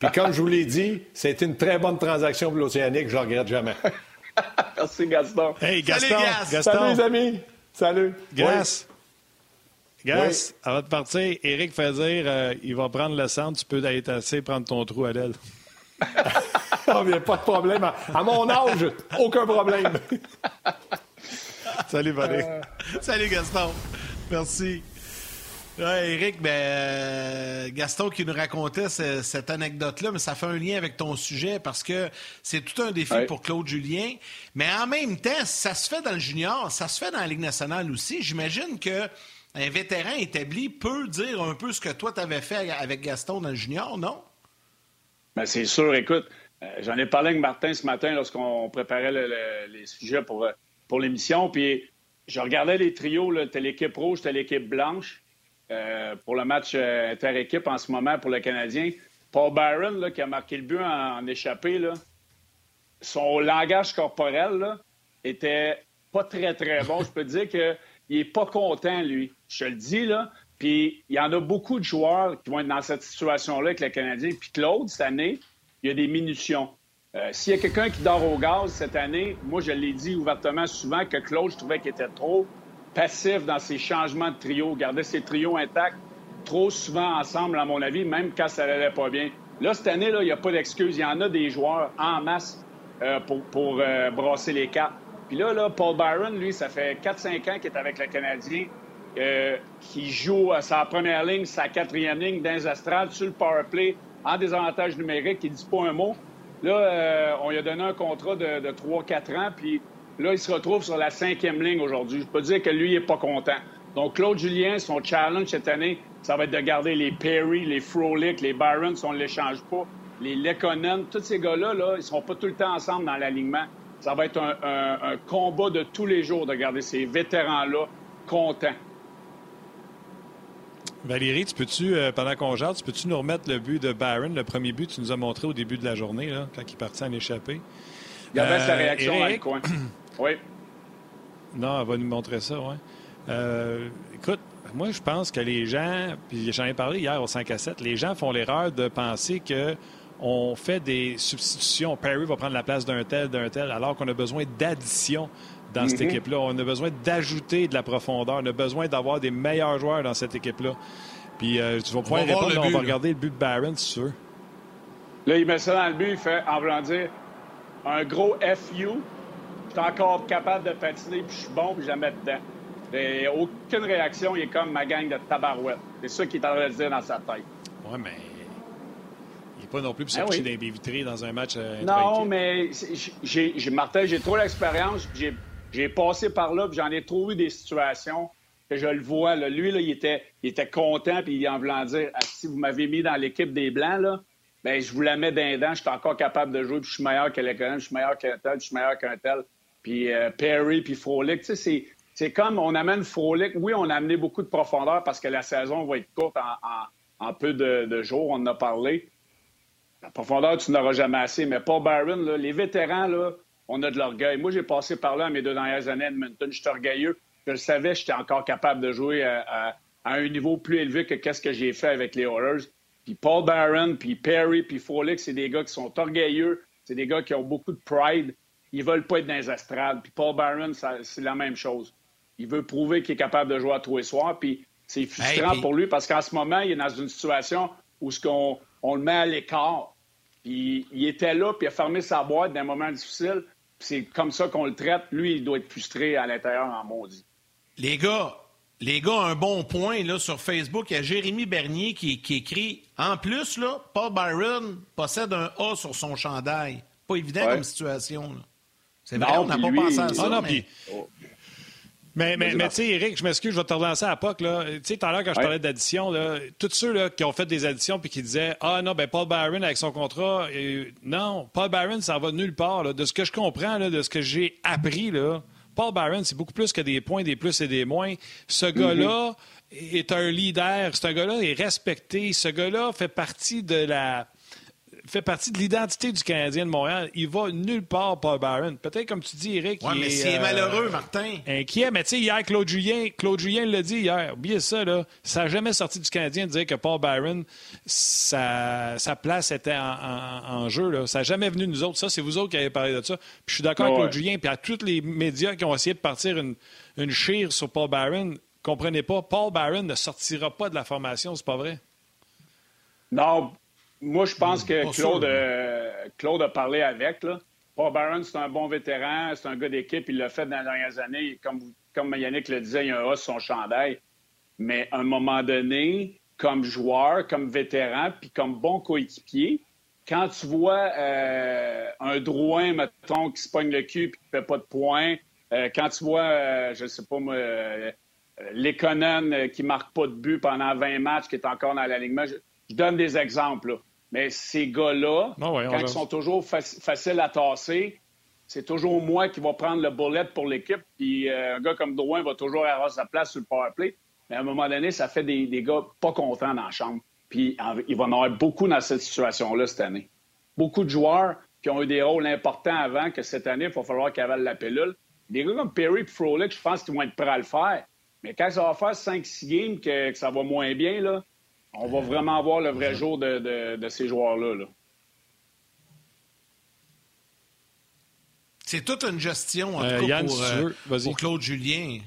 Puis comme je vous l'ai dit, c'est une très bonne transaction pour l'Océanique, je ne regrette jamais. Merci, Gaston. Hey, Gaston. Gaston. Salut, les amis. Salut. Gas. Gas, avant de partir, Eric fait dire euh, il va prendre le centre, tu peux être assez prendre ton trou à l'aile. oh, pas de problème. À, mon âge, aucun problème. Salut, Valérie. Euh, salut, Gaston. Merci. Ouais, Eric, ben, euh, Gaston qui nous racontait cette anecdote-là, mais ça fait un lien avec ton sujet parce que c'est tout un défi pour Claude Julien. Mais en même temps, ça se fait dans le junior, ça se fait dans la Ligue nationale aussi. J'imagine que un vétéran établi peut dire un peu ce que toi, tu avais fait avec Gaston dans le junior, non? Ben, c'est sûr. Écoute, euh, j'en ai parlé avec Martin ce matin lorsqu'on préparait les sujets pour, euh, pour l'émission. Puis je regardais les trios, t'as l'équipe rouge, t'as l'équipe blanche. Euh, pour le match euh, inter-équipe en ce moment pour le Canadien. Paul Byron, qui a marqué le but en, échappé, son langage corporel était pas très, très bon. Je peux dire qu'il n'est pas content, lui. Je le dis, là. Puis il y en a beaucoup de joueurs qui vont être dans cette situation-là avec le Canadien. Puis Claude, cette année, il y a des munitions. Euh, s'il y a quelqu'un qui dort au gaz cette année, moi, je l'ai dit ouvertement souvent que Claude, je trouvais qu'il était trop passif dans ses changements de trio, garder ses trios intacts trop souvent ensemble, à mon avis, même quand ça n'allait pas bien. Là, cette année, il n'y a pas d'excuse. Il y en a des joueurs en masse euh, pour, euh, brasser les cartes. Puis là, là, Paul Byron, lui, ça fait 4-5 ans qu'il est avec le Canadien, euh, qui joue à sa première ligne, sa quatrième ligne dans les sur le power play, en désavantage numérique, il ne dit pas un mot. Là, on lui a donné un contrat de, de 3-4 ans, puis Là, il se retrouve sur la cinquième ligne aujourd'hui. Je peux dire que lui, il n'est pas content. Donc, Claude Julien, son challenge cette année, ça va être de garder les Perry, les Frolic, les Byron, si on ne les change pas, les Lekonen. Tous ces gars-là, là, ils ne seront pas tout le temps ensemble dans l'alignement. Ça va être un, combat de tous les jours de garder ces vétérans-là contents. Valérie, tu peux-tu, euh, pendant qu'on jase, tu peux-tu nous remettre le but de Byron, le premier but que tu nous as montré au début de la journée, là, quand il partit en échappée? Il y avait sa réaction dans le coin. Oui. Non, elle va nous montrer ça, oui. Euh, écoute, moi, je pense que les gens, puis j'en ai parlé hier au 5 à 7, les gens font l'erreur de penser que on fait des substitutions. Perry va prendre la place d'un tel, d'un tel, alors qu'on a besoin d'addition dans cette mm-hmm. équipe-là. On a besoin d'ajouter de la profondeur. On a besoin d'avoir des meilleurs joueurs dans cette équipe-là. Puis euh, tu vas pouvoir répondre. on va regarder le but de Barron, si tu veux. Là, il met ça dans le but. Il fait, en voulant dire, un gros FU je suis encore capable de patiner, puis je suis bon, puis je la mets dedans. Et aucune réaction, il est comme ma gang de tabarouettes. C'est ça qu'il est en train de dire dans sa tête. Oui, mais il n'est pas non plus pour ben des vitrées dans un match. Euh, non, mais j'ai, Martin, j'ai trop l'expérience. J'ai, passé par là, puis j'en ai trouvé des situations que je le vois. Là. Lui, là, il, était, il était content, puis il en voulant dire ah, si vous m'avez mis dans l'équipe des Blancs, là, ben, je vous la mets d'un dent, je suis encore capable de jouer, puis je suis meilleur que l'école, je suis meilleur qu'un tel, je suis meilleur qu'un tel puis euh, Perry, puis Frolic. Tu sais, c'est comme on amène Frolic. Oui, on a amené beaucoup de profondeur parce que la saison va être courte en, peu de, jours, on en a parlé. La profondeur, tu n'auras jamais assez. Mais Paul Byron, les vétérans, là, on a de l'orgueil. Moi, j'ai passé par là mes deux dernières années à Edmonton. Je suis orgueilleux. Je le savais, j'étais encore capable de jouer à, un niveau plus élevé que qu'est-ce que j'ai fait avec les Oilers. Puis Paul Barron, puis Perry, puis Frolic, c'est des gars qui sont orgueilleux. C'est des gars qui ont beaucoup de pride. Ils veulent pas être dans les estrades. Puis Paul Barron, c'est la même chose. Il veut prouver qu'il est capable de jouer à tous les soirs. Puis c'est frustrant pour lui parce qu'en ce moment, il est dans une situation où ce qu'on on le met à l'écart. Puis il était là, puis il a fermé sa boîte d'un moment difficile. C'est comme ça qu'on le traite. Lui, il doit être frustré à l'intérieur en maudit. Les gars, les gars, un bon point là, sur Facebook. Il y a Jérémy Bernier qui, écrit En plus, là, Paul Byron possède un A sur son chandail. Pas évident comme situation. C'est vrai, on n'a pas pensé à ça. Ah, mais... Oh. Mais, mais, tu sais, Eric, je m'excuse, je vais te relancer à POC. Tu sais, tout à l'heure, quand je parlais d'addition, tous ceux là, qui ont fait des additions puis qui disaient Ah non, ben Paul Byron avec son contrat, non, Paul Byron, ça va nulle part. De ce que je comprends, là, de ce que j'ai appris, là, Paul Byron, c'est beaucoup plus que des points, des plus et des moins. Ce mm-hmm. gars-là est un leader. Ce gars-là est respecté. Ce gars-là fait partie de la fait partie de l'identité du Canadien de Montréal. Il va nulle part, Paul Byron. Peut-être, comme tu dis, Eric. Oui, mais c'est euh, malheureux, Martin. Inquiet. Mais tu sais, hier, Claude Julien, Claude Julien l'a dit hier. Oubliez ça, là. Ça n'a jamais sorti du Canadien de dire que Paul Byron, sa, place était en, jeu. Là. Ça n'a jamais venu de nous autres. Ça, c'est vous autres qui avez parlé de ça. Puis je suis d'accord avec Claude Julien. Puis à tous les médias qui ont essayé de partir une, une chire sur Paul Byron, comprenez pas, Paul Byron ne sortira pas de la formation, c'est pas vrai? Non, moi, je pense que Claude, euh, Claude a parlé avec. Là. Paul Barron, c'est un bon vétéran, c'est un gars d'équipe, il l'a fait dans les dernières années. Comme, comme Yannick le disait, il a un A sur son chandail. Mais à un moment donné, comme joueur, comme vétéran, puis comme bon coéquipier, quand tu vois euh, un Drouin, mettons, qui se pogne le cul et qui ne fait pas de points, euh, quand tu vois, je ne sais pas moi, Lekonen qui marque pas de but pendant 20 matchs, qui est encore dans l'alignement, je, je donne des exemples. Là. Mais ces gars-là, ah quand ils sont toujours faciles à tasser, c'est toujours moi qui va prendre le bullet pour l'équipe. Puis euh, un gars comme Drouin va toujours avoir sa place sur le powerplay. Mais à un moment donné, ça fait des, gars pas contents dans la chambre. Puis il va en avoir beaucoup dans cette situation-là cette année. Beaucoup de joueurs qui ont eu des rôles importants avant que cette année, il va falloir qu'ils avalent la pilule. Des gars comme Perry et Frolic, je pense qu'ils vont être prêts à le faire. Mais quand ça va faire 5-6 games que, que, ça va moins bien, là, on va vraiment voir le vrai jour de, ces joueurs-là. C'est toute une gestion, en tout cas, euh, pour, Claude Julien.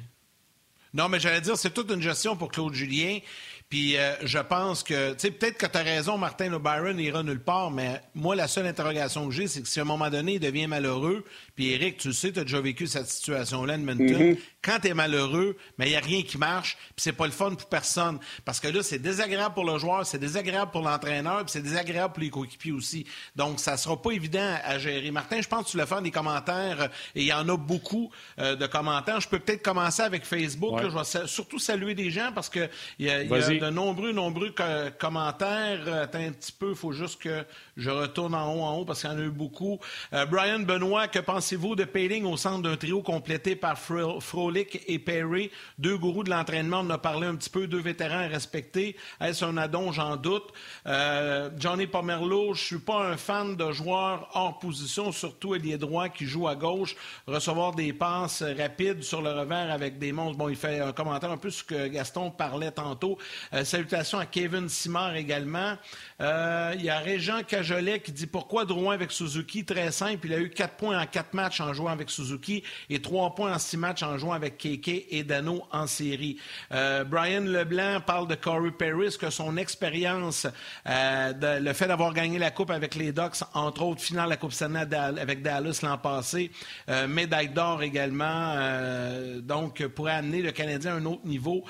Non, mais j'allais dire, c'est toute une gestion pour Claude Julien. Puis euh, je pense que, tu sais, peut-être que tu as raison, Martin Le Byron n'ira nulle part, mais moi, la seule interrogation que j'ai, c'est que si à un moment donné, il devient malheureux, puis Eric, tu sais, tu as déjà vécu cette situation-là, Edmonton, mm-hmm. quand tu es malheureux, mais il n'y a rien qui marche, puis c'est pas le fun pour personne. Parce que là, c'est désagréable pour le joueur, c'est désagréable pour l'entraîneur, puis c'est désagréable pour les coéquipiers aussi. Donc, ça sera pas évident à gérer. Martin, je pense que tu le faire des commentaires, euh, et il y en a beaucoup euh, de commentaires. Je peux peut-être commencer avec Facebook. je vais surtout saluer des gens parce qu'il y a, de nombreux, nombreux commentaires. Attends un petit peu, il faut juste que je retourne en haut, en haut, parce qu'il y en a eu beaucoup. Euh, Brian Benoît, que pensez-vous de Payling au centre d'un trio complété par Frolic et Perry? Deux gourous de l'entraînement, on en a parlé un petit peu, deux vétérans respectés. Est-ce un addon? J'en doute. Euh, Johnny Pomerleau, je suis pas un fan de joueurs hors position, surtout ailier droit qui joue à gauche, recevoir des passes rapides sur le revers avec des monstres. Bon, il fait un commentaire un peu ce que Gaston parlait tantôt. Euh, salutations à Kevin Simard également. Il y a Régent Cajolet qui dit pourquoi Drouin avec Suzuki? Très simple. Il a eu quatre points en quatre matchs en jouant avec Suzuki et trois points en six matchs en jouant avec Keke et Dano en série. Euh, Brian Leblanc parle de Corey Paris, que son expérience, euh, le fait d'avoir gagné la Coupe avec les Ducks, entre autres, finale la Coupe Stanley avec Dallas l'an passé, euh, médaille d'or également, donc pourrait amener le Canadien à un autre niveau?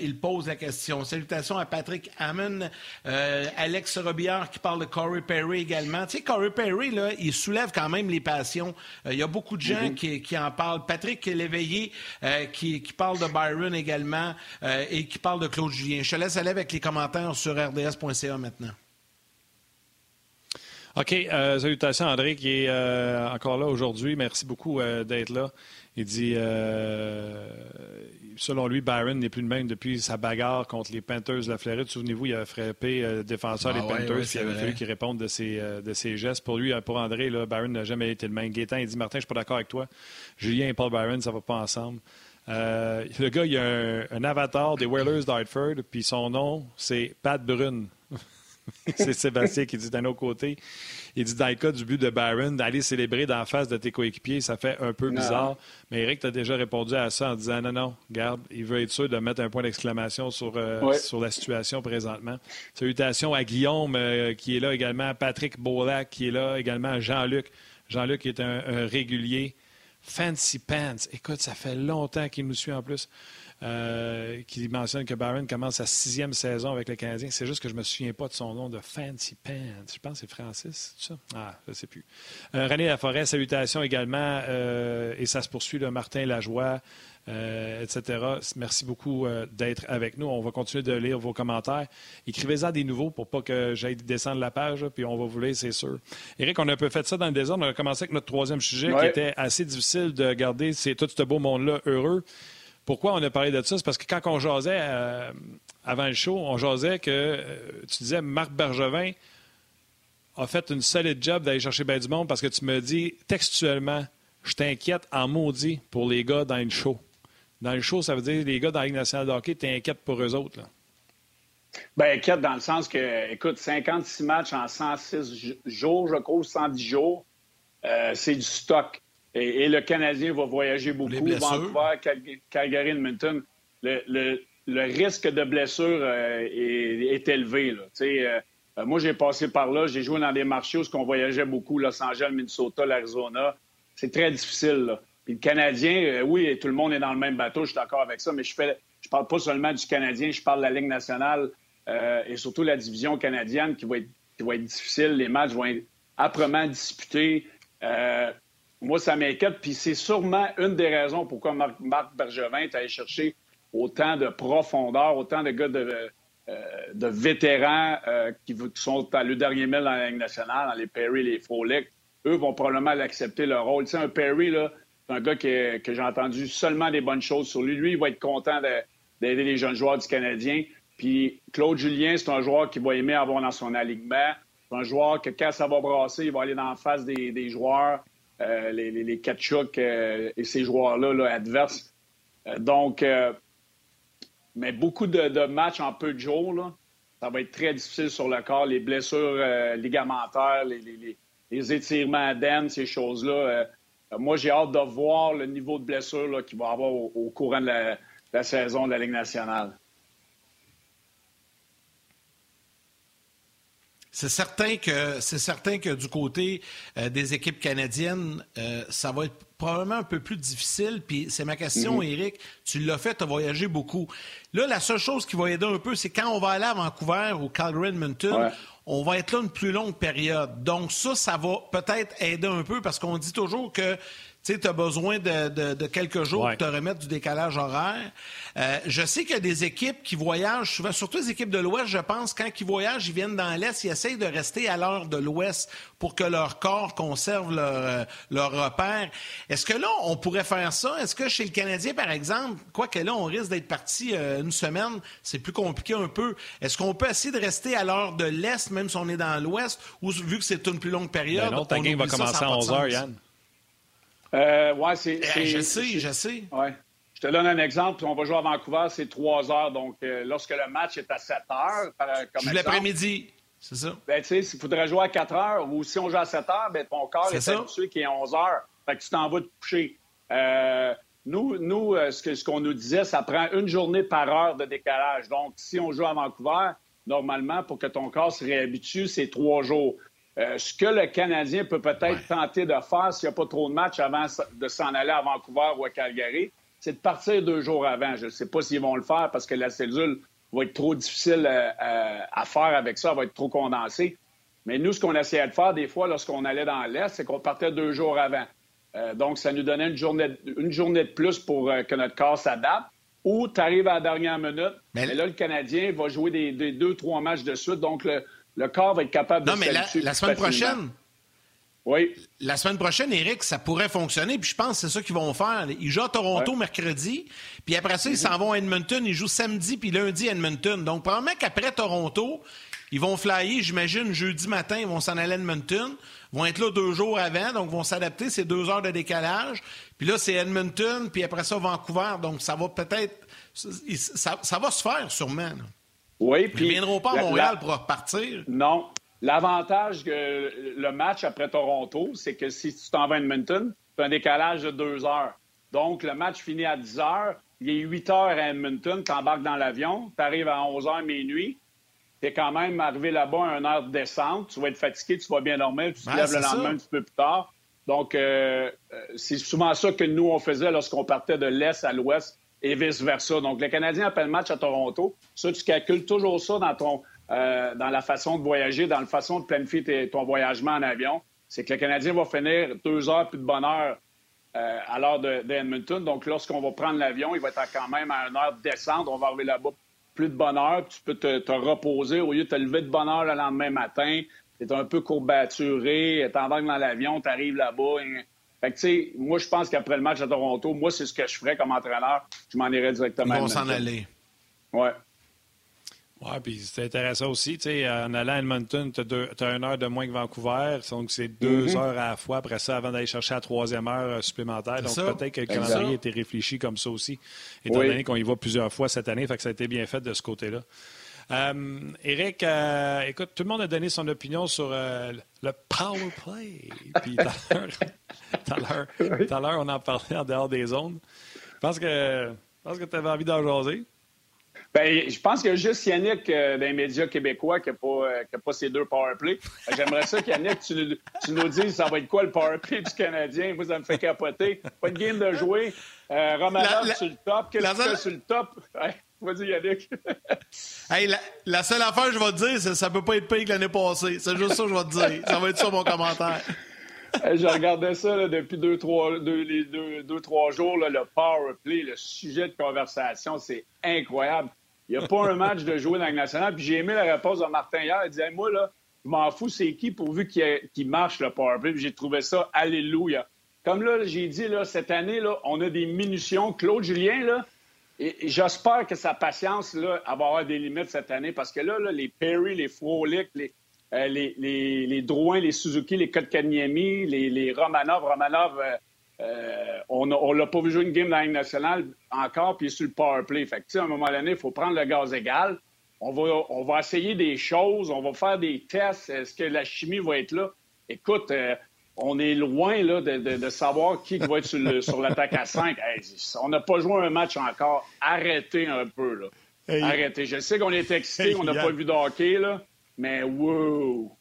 il pose la question. Salutations à Patrick Hammond, Alex Robillard qui parle de Corey Perry également. Tu sais, Corey Perry, là, il soulève quand même les passions. Euh, il y a beaucoup de gens mhm. qui, en parlent. Patrick Léveillé, euh, qui, parle de Byron également euh, et qui parle de Claude Julien. Je te laisse aller avec les commentaires sur rds.ca maintenant. OK. Euh, salutations, André, qui est euh, encore là aujourd'hui. Merci beaucoup euh, d'être là. Il dit, selon lui, Byron n'est plus le même depuis sa bagarre contre les Panthers de la Floride. Souvenez-vous, il a frappé le défenseur des ah Panthers, il avait fallu qu'il réponde de ses, de ses gestes. Pour lui, pour André, là, Byron n'a jamais été le même. Gaétan, il dit, Martin, je suis pas d'accord avec toi. Julien et Paul Byron, ça va pas ensemble. le gars, il a un, un avatar des Whalers d'Hartford, puis son nom, c'est Pat Brune. c'est Sébastien qui dit d'un autre côté. Il dit dans le cas du but de Barron, d'aller célébrer dans la face de tes coéquipiers, ça fait un peu bizarre. Mais Eric, tu as déjà répondu à ça en disant non, non, garde, il veut être sûr de mettre un point d'exclamation sur, euh, sur la situation présentement. Salutations à Guillaume euh, qui est là également, Patrick Beaulac qui est là également, Jean-Luc. Jean-Luc est un régulier. Fancy Pants. Écoute, ça fait longtemps qu'il nous suit en plus. Euh, qui mentionne que Barron commence sa sixième saison avec le Canadien. C'est juste que je ne me souviens pas de son nom de Fancy Pants. Je pense que c'est Francis, c'est ça? Ah, je ne sais plus. Euh, René Laforêt, salutations également. Euh, et ça se poursuit, le Martin Lajoie. etc. Merci beaucoup d'être avec nous. On va continuer de lire vos commentaires. Écrivez-en des nouveaux pour pas que j'aille descendre la page, puis on va vous lire, c'est sûr. Éric, on a un peu fait ça dans le désordre. On a commencé avec notre troisième sujet qui était assez difficile de garder c'est tout ce beau monde-là heureux. Pourquoi on a parlé de ça? C'est parce que quand on jasait euh, avant le show, on jasait que euh, tu disais Marc Bergevin a fait une solide job d'aller chercher bien du monde parce que tu me dis textuellement je t'inquiète en maudit pour les gars dans le show. Dans le show, ça veut dire les gars dans la Ligue nationale de hockey, t'inquiètes pour eux autres. Là. Ben, inquiète dans le sens que, écoute, 56 matchs en 106 jours, je crois, 110 jours, euh, c'est du stock. Et, le Canadien va voyager beaucoup. Vancouver, Calgary, Edmonton. Le, risque de blessure euh, est, élevé. Euh, moi, j'ai passé par là. J'ai joué dans des marchés où on voyageait beaucoup, Los Angeles, Minnesota, l'Arizona. C'est très difficile. Puis le Canadien, euh, oui, tout le monde est dans le même bateau, je suis d'accord avec ça, mais je ne je parle pas seulement du Canadien, je parle de la Ligue nationale et surtout la division canadienne qui va, être, qui va être difficile. Les matchs vont être âprement disputés. Moi, ça m'inquiète. Puis c'est sûrement une des raisons pourquoi Marc, Bergevin est allé chercher autant de profondeur, autant de gars de, euh, vétérans euh, qui, sont à le dernier mille dans la Ligue nationale, dans les Perry, les Frolic. Eux vont probablement l'accepter leur rôle. Tu sais, un Perry, là, c'est un gars que j'ai entendu seulement des bonnes choses sur lui. Lui, il va être content d'aider les jeunes joueurs du Canadien. Puis Claude Julien, c'est un joueur qui va aimer avoir dans son alignement. C'est un joueur que quand ça va brasser, il va aller dans la face des joueurs. Euh, les, les, euh, et ces joueurs-là adverses. Euh, donc, mais beaucoup de, matchs en peu de jours, là, ça va être très difficile sur le corps. Les blessures ligamentaires, les, les, étirements d'aine, ces choses-là. moi, j'ai hâte de voir le niveau de blessure qu'il va avoir au, courant de la saison de la Ligue nationale. C'est certain que c'est certain que du côté euh, des équipes canadiennes, euh, ça va être probablement un peu plus difficile. Puis c'est ma question, Eric. Mhm. Tu l'as fait, tu as voyagé beaucoup. Là, la seule chose qui va aider un peu, c'est quand on va aller à Vancouver ou Calgary, Edmonton, on va être là une plus longue période. Donc ça, ça va peut-être aider un peu parce qu'on dit toujours que tu as besoin de, quelques jours pour te remettre du décalage horaire. Euh, je sais qu'il y a des équipes qui voyagent, souvent, surtout les équipes de l'Ouest, je pense, quand ils voyagent, ils viennent dans l'Est, ils essayent de rester à l'heure de l'Ouest pour que leur corps conserve leur, euh, leur repère. Est-ce que là, on pourrait faire ça? Est-ce que chez le Canadien, par exemple, quoique là, on risque d'être parti euh, une semaine, c'est plus compliqué un peu. Est-ce qu'on peut essayer de rester à l'heure de l'Est, même si on est dans l'Ouest, ou vu que c'est une plus longue période? Ben non, ta game va commencer à 11 h, Yann. Euh, ouais, c'est. Eh, je sais, je sais. Ouais. Je te donne un exemple. On va jouer à Vancouver, c'est 3 heures. Donc, euh, lorsque le match est à 7 heures, comme l'après-midi. C'est ça. Ben, tu sais, il faudrait jouer à 4 heures ou si on joue à 7 heures, ben, ton corps est, est habitué qui est 11 heures. Fait que tu t'en vas te coucher. Euh, nous, nous euh, ce qu'on nous disait, ça prend une journée par heure de décalage. Donc, si on joue à Vancouver, normalement, pour que ton corps se réhabitue, c'est trois jours. Euh, ce que le Canadien peut peut-être tenter de faire s'il n'y a pas trop de matchs avant de s'en aller à Vancouver ou à Calgary, c'est de partir deux jours avant. Je ne sais pas s'ils vont le faire parce que la cellule va être trop difficile euh, euh, à, faire avec ça, elle va être trop condensée. Mais nous, ce qu'on essayait de faire des fois lorsqu'on allait dans l'Est, c'est qu'on partait deux jours avant. donc, ça nous donnait une journée, une journée de plus pour que notre corps s'adapte. Ou tu arrives à la dernière minute, mais... là, le Canadien va jouer des, des, deux, trois matchs de suite. Donc, le, Le corps va être capable de Non, mais la, la semaine prochaine, oui. La semaine prochaine, Eric, ça pourrait fonctionner. Puis je pense que c'est ça qu'ils vont faire. Ils jouent à Toronto mercredi. Puis après ça, ils s'en vont à Edmonton. Ils jouent samedi puis lundi à Edmonton. Donc, probablement qu'après Toronto, ils vont flyer, j'imagine, jeudi matin, ils vont s'en aller à Edmonton. Ils vont être là deux jours avant, donc vont s'adapter. C'est deux heures de décalage. Puis là, c'est Edmonton, puis après ça, Vancouver. Donc, ça va peut-être... Ça, ça, va se faire, sûrement. Oui, puis... Ils ne viendront pas à Montréal pour repartir. Non, L'avantage que le match après Toronto, c'est que si tu t'en vas à Edmonton, tu as un décalage de deux heures. Donc, le match finit à 10 heures. Il est 8 heures à Edmonton, tu embarques dans l'avion, tu arrives à 11 heures minuit. Tu es quand même arrivé là-bas à une heure de descente. Tu vas être fatigué, tu vas bien dormir, tu te lèves le lendemain un petit peu plus tard. Donc, euh, euh, c'est souvent ça que nous, on faisait lorsqu'on partait de l'Est à l'Ouest et vice-versa. Donc, les Canadiens appellent le match à Toronto. Ça, tu calcules toujours ça dans ton, euh, dans la façon de voyager, dans la façon de planifier ton voyagement en avion, c'est que le Canadien va finir deux heures plus de bonne heure euh, à l'heure d'Edmonton. Donc, lorsqu'on va prendre l'avion, il va être quand même à une heure de descente. On va arriver là-bas plus de bonne heure. Tu peux te, reposer au lieu de te lever de bonne heure le lendemain matin. Tu es un peu courbaturé, t'embarques dans l'avion, tu arrives là-bas. Fait que, tu sais, moi, je pense qu'après le match à Toronto, moi, c'est ce que je ferais comme entraîneur. Je m'en irais directement Ils vont s'en aller. Ouais. Oui, puis c'est intéressant aussi. Tu sais, en allant à Edmonton, tu as, une heure de moins que Vancouver. Donc, c'est deux mm-hmm. heures à la fois après ça avant d'aller chercher la troisième heure euh, supplémentaire. Donc, peut-être que le calendrier a été réfléchi comme ça aussi, étant donné qu'on y va plusieurs fois cette année. Fait que ça a été bien fait de ce côté-là. Euh, Eric, euh, écoute, tout le monde a donné son opinion sur le power play. Puis tout à l'heure, on en parlait en dehors des zones. Je pense que, que tu avais envie d'en jaser. Ben, je pense qu'il y a juste Yannick euh, des médias québécois qui n'a pas, euh, pas ces deux powerplays. J'aimerais ça qu'Yannick, tu, tu, nous dises ça va être quoi le powerplay du Canadien? Moi, ça me fait capoter. Pas de game de jouer. Euh, Romanov sur le top. Qu'est-ce que tu fais sur le top? Vas-y, Yannick. hey, la, seule affaire que je vais te dire, c'est que ça peut pas être pire que l'année passée. C'est juste ça que je vais te dire. Ça va être ça mon commentaire. je regardais ça depuis deux, trois, deux, les deux, deux, trois jours, là, le power play, le sujet de conversation, c'est incroyable. Il n'y a pas un match de jouer dans le national. Puis j'ai aimé la réponse de Martin hier. Il disait Moi, là, je m'en fous, c'est qui pourvu qu'il marche le powerplay. Puis j'ai trouvé ça Alléluia. Comme là, j'ai dit, là, cette année, là, on a des munitions. Claude Julien, là, j'espère que sa patience là, va avoir des limites cette année parce que là, là les Perry, les Frolic, les, euh, les, les, les, Drouin, les Suzuki, les Kotkaniemi, les, les Romanov, Romanov, euh, euh, on ne l'a pas vu jouer une game dans la Ligue nationale encore, puis il sur le power play. Fait que, à un moment donné, il faut prendre le gaz égal. On va, on va essayer des choses, on va faire des tests. Est-ce que la chimie va être là? Écoute, euh, on est loin là, de, de, savoir qui va être sur, sur l'attaque à 5. on n'a pas joué un match encore. Arrêtez un peu. Là. Arrêtez. Je sais qu'on est excité, on n'a pas vu de hockey, là, mais wow!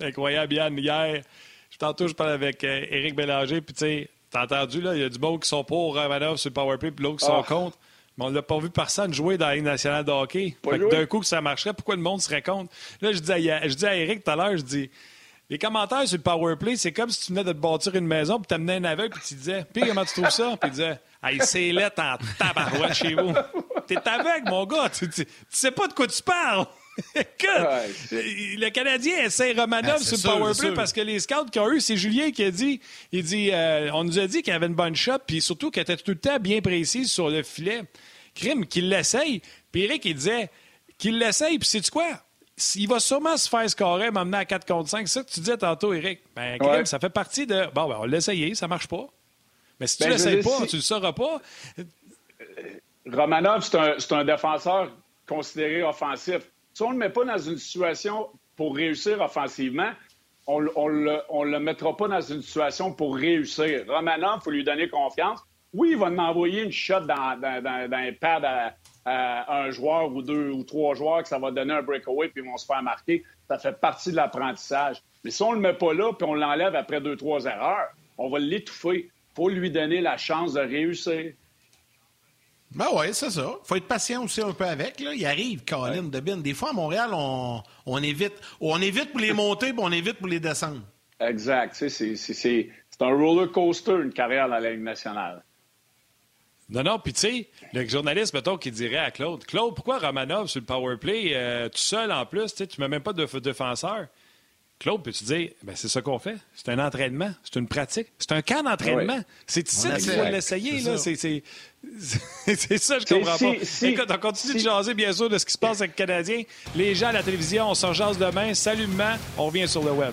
Incroyable, Yann. Hier, Tantôt, je parle avec euh, Éric Bélanger, puis tu sais, t'as entendu, là, il y a du monde qui sont pour Romanov sur le powerplay, puis l'autre qui sont ah. contre. Mais on l'a pas vu personne jouer dans la Ligue nationale de hockey. D'un coup, que ça marcherait, pourquoi le monde serait contre? Là, je dis à, je dis à Eric tout à l'heure, je dis, les commentaires sur le powerplay, c'est comme si tu venais de te bâtir une maison, puis t'amenais un aveugle, puis tu disais, puis comment tu trouves ça? Puis il disait, hey, c'est lettre en tabarouette chez vous. T'es aveugle, mon gars, tu, tu sais pas de quoi tu parles. le Canadien essaie Romanov ah, sur le powerplay parce que les scouts qui ont eu, c'est Julien qui a dit, il dit, euh, on nous a dit qu'il avait une bonne shot, puis surtout qu'elle était tout le temps bien précise sur le filet. Crime, qu'il l'essaye. Puis Eric, il disait qu'il l'essaye, puis c'est quoi? Il va sûrement se faire scorer, m'amener à 4 contre 5. C'est ça que tu disais tantôt, Eric. Ben, ça fait partie de. Bon, ben, on l'a essayé, ça marche pas. Mais si tu ben, l'essayes pas, tu le sauras pas. Romanov, c'est un, un défenseur considéré offensif. Si on ne le met pas dans une situation pour réussir offensivement, on ne le, mettra pas dans une situation pour réussir. Romanov, il faut lui donner confiance. Oui, il va nous envoyer une shot dans, dans, un pad à, un joueur ou deux ou trois joueurs que ça va donner un breakaway puis ils vont se faire marquer. Ça fait partie de l'apprentissage. Mais si on ne le met pas là puis on l'enlève après deux, trois erreurs, on va l'étouffer. Il faut lui donner la chance de réussir. Ben oui, c'est ça. faut être patient aussi un peu avec. Là. Il arrive, Colin, Bin. Des fois, à Montréal, on, on évite. On évite pour les monter, puis on évite pour les descendre. Exact. C'est un roller coaster, une carrière dans la Ligue nationale. Non, non, puis tu sais, le journaliste, mettons, qui dirait à Claude Claude, pourquoi Romanov sur le power play euh, tout seul en plus Tu ne mets même pas de défenseur? Claude, peux-tu dire, ben, c'est ça qu'on fait. C'est un entraînement, c'est une pratique, c'est un camp d'entraînement. C'est ici qu'il faut l'essayer. C'est ça, je comprends pas. Écoute, on continue de jaser, bien sûr, de ce qui se passe avec le Canadien. Les gens à la télévision, on s'en jase demain. Salut, on revient sur le web.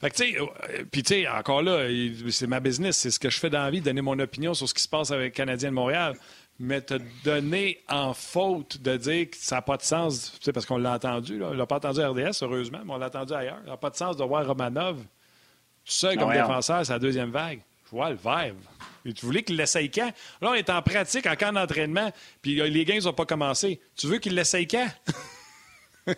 Fait que, tu sais, euh, puis tu sais, encore là, c'est ma business, c'est ce que je fais dans la vie, donner mon opinion sur ce qui se passe avec le Canadien de Montréal. Mais te donner en faute de dire que ça n'a pas de sens, tu sais, parce qu'on l'a entendu, là. on l'a pas entendu à RDS, heureusement, mais on l'a entendu ailleurs. Ça n'a pas de sens de voir Romanov tout seul comme défenseur, c'est la deuxième vague. Je vois le verbe. Et tu voulais qu'il l'essaye quand? Là, on est en pratique, en camp d'entraînement, puis euh, les gains n'ont pas commencé. Tu veux qu'il l'essaye quand?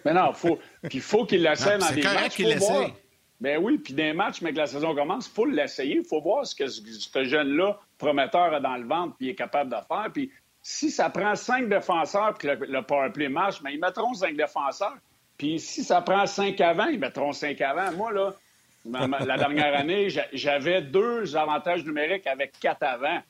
mais non, faut, il faut qu'il l'essaye dans des matchs. Qu'il l'essaye. Ben oui, puis des matchs, mais que la saison commence, il faut l'essayer. Il faut voir ce que ce jeune-là, prometteur, a dans le ventre puis est capable de faire. Puis si ça prend cinq défenseurs puis que le, powerplay marche, mais ben, ils mettront cinq défenseurs. Puis si ça prend cinq avant, ils mettront cinq avant. Moi, là, la dernière année, j'avais deux avantages numériques avec quatre avant.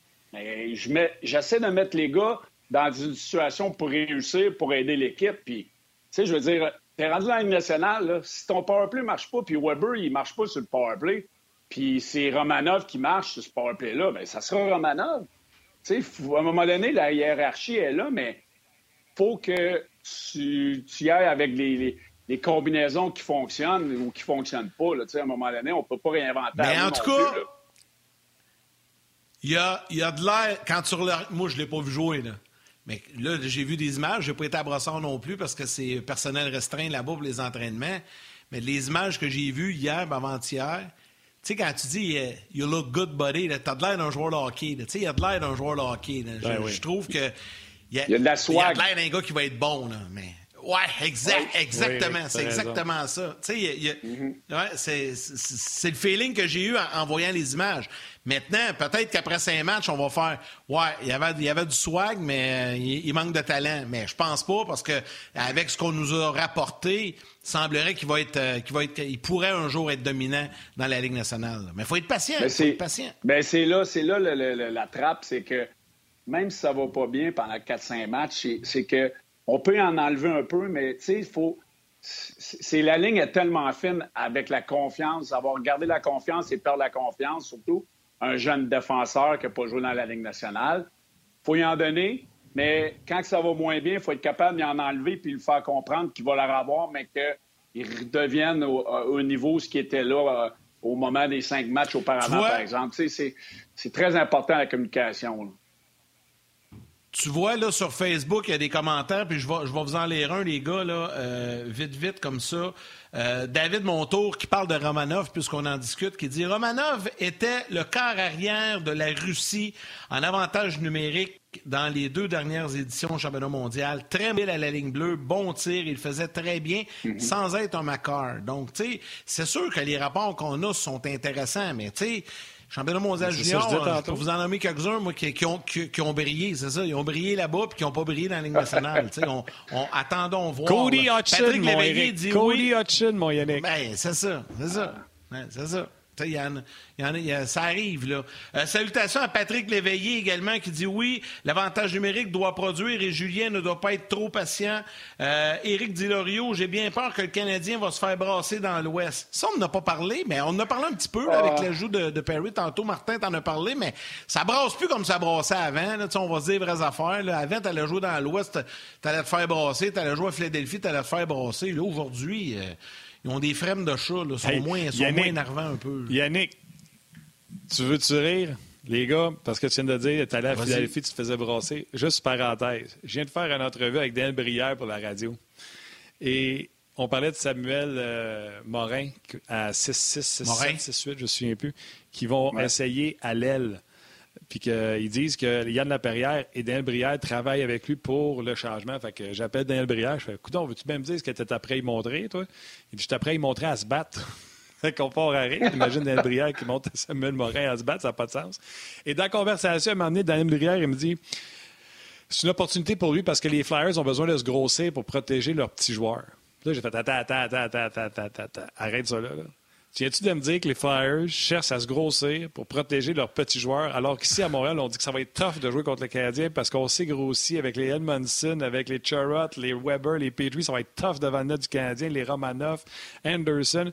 J'essaie de mettre les gars dans une situation pour réussir, pour aider l'équipe. Puis, tu sais, je veux dire, T'es rendu dans la Ligue nationale, si ton powerplay ne marche pas, puis Weber, il ne marche pas sur le powerplay, puis c'est Romanov qui marche sur ce powerplay-là, bien, ça sera Romanov. Tu sais, à un moment donné, la hiérarchie est là, mais faut que tu, y ailles avec les, combinaisons qui fonctionnent ou qui ne fonctionnent pas. Là. À un moment donné, on ne peut pas réinventer. Mais en tout cas, il y a, y a de l'air. Quand tu Moi, je ne l'ai pas vu jouer. Là. Mais là, j'ai vu des images. Je n'ai pas été à Brossard non plus parce que c'est personnel restreint là-bas pour les entraînements. Mais les images que j'ai vues hier, avant-hier, tu sais, quand tu dis You look good, buddy, t'as de l'air d'un joueur de hockey. Tu sais, il y a de l'air d'un joueur de hockey. Ben je, trouve que. Il y a, de la Il y a de l'air d'un gars qui va être bon, là. Mais oui, exact, exactement. c'est exactement ça. Mm-hmm. c'est le feeling que j'ai eu en, voyant les images. Maintenant, peut-être qu'après cinq matchs, on va faire Ouais, il y avait, il y avait du swag, mais euh, il, manque de talent. Mais je pense pas parce que avec ce qu'on nous a rapporté, il semblerait qu'il va être, euh, va être il pourrait un jour être dominant dans la Ligue nationale. Mais il faut être patient. Faut être patient. Ben c'est là, c'est là la trappe, c'est que même si ça va pas bien pendant 4-5 matchs, c'est que on peut en enlever un peu, mais tu sais, il faut. C'est la ligne est tellement fine avec la confiance, avoir gardé la confiance et perdre la confiance, surtout un jeune défenseur qui n'a pas joué dans la Ligue nationale. Il faut y en donner, mais quand ça va moins bien, il faut être capable d'y en enlever puis le faire comprendre qu'il va la revoir, mais qu'il redevienne au, niveau ce qui était là euh, au moment des cinq matchs auparavant, par exemple. C'est très important la communication. Tu vois, là, sur Facebook, il y a des commentaires, puis je vais, je vais vous en lire un, les gars, là, euh, vite, vite, comme ça. Euh, David Montour qui parle de Romanov, puisqu'on en discute, qui dit Romanov était le quart arrière de la Russie en avantage numérique dans les deux dernières éditions au championnat mondial. Très mobile à la ligne bleue, bon tir, il faisait très bien mhm. sans être un Macar. Donc, tu sais, c'est sûr que les rapports qu'on a sont intéressants, mais tu sais, Championnat mondial junior, je, peux vous en nommer quelques-uns moi, qui, ont, qui, ont brillé, c'est ça. Ils ont brillé là-bas puis qui n'ont pas brillé dans la Ligue nationale. on, on, attendons voir. Cody Hudson, Patrick mon. Dit Cody Hudson, mon Yannick. Ben, c'est ça, c'est ça. Ben, c'est ça. Il y, en, il y en a, ça arrive, là. Euh, salutations à Patrick Léveillé également qui dit oui, l'avantage numérique doit produire et Julien ne doit pas être trop patient. Euh, Éric Dilorio, j'ai bien peur que le Canadien va se faire brasser dans l'Ouest. Ça, on n'a pas parlé, mais on en a parlé un petit peu avec ah. l'ajout de, de, Perry tantôt. Martin t'en a parlé, mais ça brasse plus comme ça brassait avant. Là. On va se dire vraies affaires. Là. Avant, t'allais jouer dans l'Ouest, t'allais te faire brasser. T'allais jouer à Philadelphie, t'allais te faire brasser. Là, aujourd'hui... Euh, ils ont des frèmes de chat, là, sont, moins, sont moins énervants un peu. Yannick, tu veux-tu rire? Les gars, parce que tu viens de dire, tu allais à Philadelphie, tu te faisais brasser. Juste parenthèse. Je viens de faire une entrevue avec Dan Brière pour la radio. Et on parlait de Samuel euh, Morin à 6-6, 6-7, 6-8, je ne me souviens plus, qui vont essayer à l'aile. Puis qu'ils disent que Yann Laperrière et Daniel Brière travaillent avec lui pour le changement. Fait que j'appelle Daniel Brière, je fais Écoute, veux-tu même dire ce que tu es après y montrer, toi? Il dit Je t'apprends y montrer à se battre. qu'on à rire. Imagine Daniel Brière qui monte Samuel Morin à se battre, ça n'a pas de sens. Et dans la conversation, à un moment Daniel Brière, il me dit C'est une opportunité pour lui parce que les Flyers ont besoin de se grossir pour protéger leurs petits joueurs. Là, j'ai fait attends, attends, attends, attends, attends, attends, arrête ça là. là. Viens-tu de me dire que les Flyers cherchent à se grossir pour protéger leurs petits joueurs, alors qu'ici à Montréal, on dit que ça va être tough de jouer contre les Canadiens parce qu'on s'est grossi avec les Edmondson, avec les Charrot, les Weber, les Petrie. Ça va être tough devant le net du Canadien, les Romanoff, Anderson.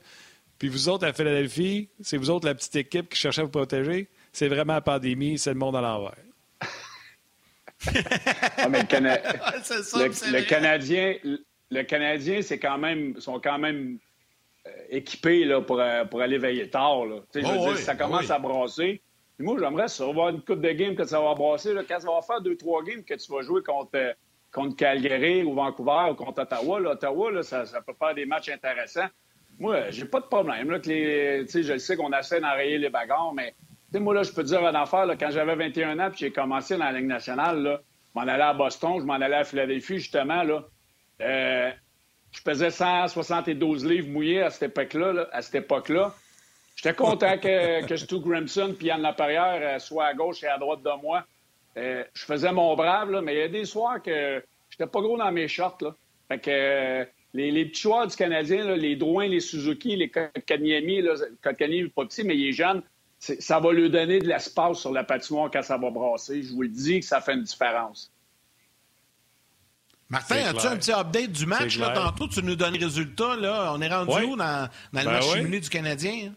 Puis vous autres à Philadelphie, c'est vous autres la petite équipe qui cherchait à vous protéger. C'est vraiment la pandémie, c'est le monde à l'envers. ah, mais le, ça, le, le Canadien, le Canadien, c'est quand même, sont quand même euh, équipés là, pour, euh, pour aller veiller tard. Là. je veux oh dire, ça commence à brasser. moi, j'aimerais ça voir une coupe de games que ça va brasser. Là, quand ça va faire deux, trois games que tu vas jouer contre, euh, contre Calgary ou Vancouver ou contre Ottawa, là, Ottawa, là, ça, ça, peut faire des matchs intéressants. Moi, j'ai pas de problème. Là, que les, je sais qu'on essaie d'enrayer les bagarres, mais moi, là, je peux te dire une affaire. Là, quand j'avais 21 ans et j'ai commencé dans la Ligue nationale, là, je m'en allais à Boston, je m'en allais à Philadelphie, justement. Là, euh, je pesais 172 livres mouillés à cette époque-là. à cette époque-là. J'étais content que, que Stu Grimson et Yann Laperrière euh, soient à gauche et à droite de moi. Euh, je faisais mon brave, mais il y a des soirs que j'étais pas gros dans mes shorts. Fait que les, petits joueurs du Canadien, les Drouin, les Suzuki, les Kotkaniemi, Kotkaniemi pas petit, mais il est jeune, ça va lui donner de l'espace sur la patinoire quand ça va brasser. Je vous le dis que ça fait une différence. Martin, as-tu un petit update du match? Là, tantôt, tu nous donnes les résultats. Là. On est rendu où dans, dans le ben match du Canadien?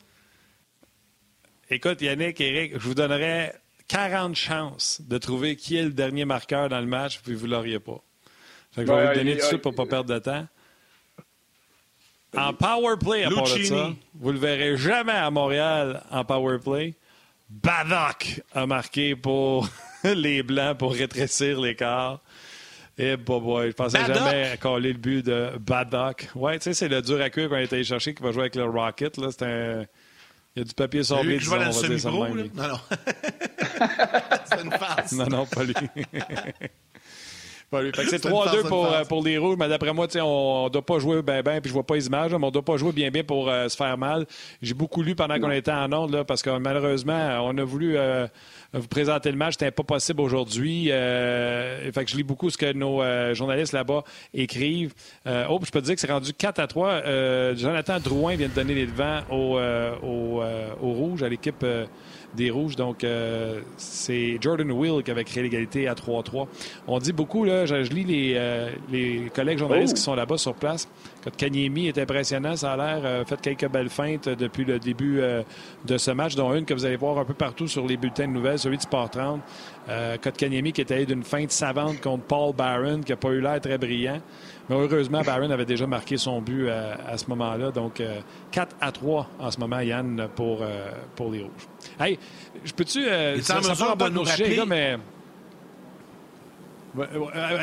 Écoute, Yannick, Eric, je vous donnerais 40 chances de trouver qui est le dernier marqueur dans le match, puis vous ne l'auriez pas. je vais vous donner tout de suite pour ne pas perdre de temps. En power play, à part de ça, vous le verrez jamais à Montréal en power play. Badok a marqué pour les Blancs pour rétrécir l'écart. Et eh, boy, boy, je pensais jamais coller le but de Badok. Ouais, tu sais, c'est le dur à cuire qu'on a été chercher qui va jouer avec le Rocket. Là. C'est un... Il y a du papier sablé, disons, on va dire ça. Non, non. c'est une farce. Non, non, pas lui. c'est 3-2 pour, euh, pour, les Rouges, mais d'après moi, on ne doit pas jouer bien, bien, puis je vois pas les images, mais on ne doit pas jouer bien, bien pour euh, se faire mal. J'ai beaucoup lu pendant qu'on était en onde, là, parce que malheureusement, on a voulu euh, vous présenter le match. C'était pas possible aujourd'hui. fait que je lis beaucoup ce que nos journalistes là-bas écrivent. oh, je peux te dire que c'est rendu 4 à 3. Jonathan Drouin vient de donner les devants aux, au, au Rouges, à l'équipe des Rouges. Donc, euh, c'est Jordan Will qui avait créé l'égalité à 3-3. On dit beaucoup, là, je, lis les, euh, les collègues journalistes qui oh! sont là-bas sur place. Kanyemi est impressionnant, ça a l'air euh, fait quelques belles feintes depuis le début de ce match, dont une que vous allez voir un peu partout sur les bulletins de nouvelles, celui de Sport 30. Euh, Kotkaniemi qui est allé d'une feinte savante contre Paul Barron, qui n'a pas eu l'air très brillant. Mais heureusement, Barron avait déjà marqué son but à, ce moment-là. Donc, 4 à 3 en ce moment, Yann, pour, pour les Rouges. Hey, je peux-tu. Euh, ça de nous rappeler... mais.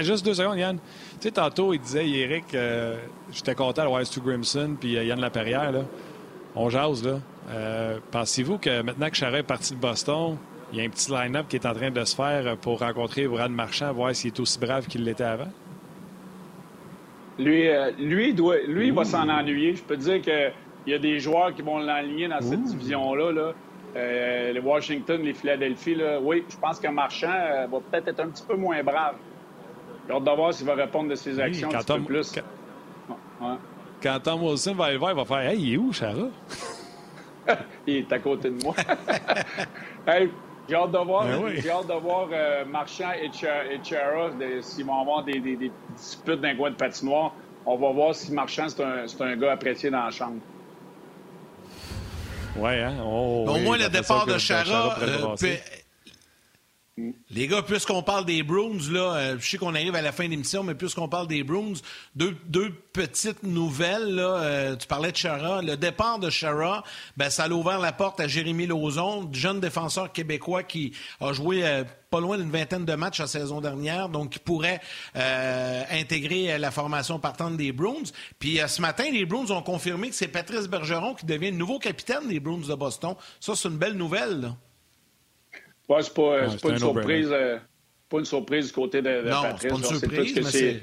Juste deux secondes, Yann. Tu sais, tantôt, il disait, Eric, euh, j'étais content d'avoir Stu Grimson puis euh, Yann Laperrière. Là. On jase, là. Euh, pensez-vous que maintenant que Charret est parti de Boston, il y a un petit line-up qui est en train de se faire pour rencontrer Brad Marchand, voir s'il est aussi brave qu'il l'était avant? Lui, lui, doit, lui il va s'en ennuyer. Je peux te dire qu'il y a des joueurs qui vont l'enligner dans cette division-là. Là. Euh, les Washington, les Philadelphie, là, oui, je pense qu'un marchand euh, va peut-être être un petit peu moins brave. J'ai hâte de voir s'il va répondre de ses actions un petit peu plus. Quand... Tom Wilson va aller voir, il va faire Hey, il est où, Chara? il est à côté de moi. j'ai hâte de voir, ben j'ai hâte de voir euh, Marchand et, Chara s'ils vont avoir des, des, des disputes d'un coin de patinoire. On va voir si Marchand, c'est un, un gars apprécié dans la chambre. Ouais, hein? Oh, Au moins, le départ de Chara. Euh, Les gars, puisqu'on parle des Bruins, là, euh, je sais qu'on arrive à la fin de l'émission, mais puisqu'on parle des Bruins, deux, petites nouvelles. Euh, tu parlais de Chara. Le départ de Chara, ben, ça a ouvert la porte à Jérémy Lauzon, jeune défenseur québécois qui a joué euh, pas loin d'une vingtaine de matchs la saison dernière, donc qui pourrait intégrer la formation partante des Bruins. Puis ce matin, les Bruins ont confirmé que c'est Patrice Bergeron qui devient le nouveau capitaine des Bruins de Boston. Ça, c'est une belle nouvelle. Ouais, c'est pas, pas une surprise. Euh, pas une surprise du côté de, de non, Patrice. Pas une surprise,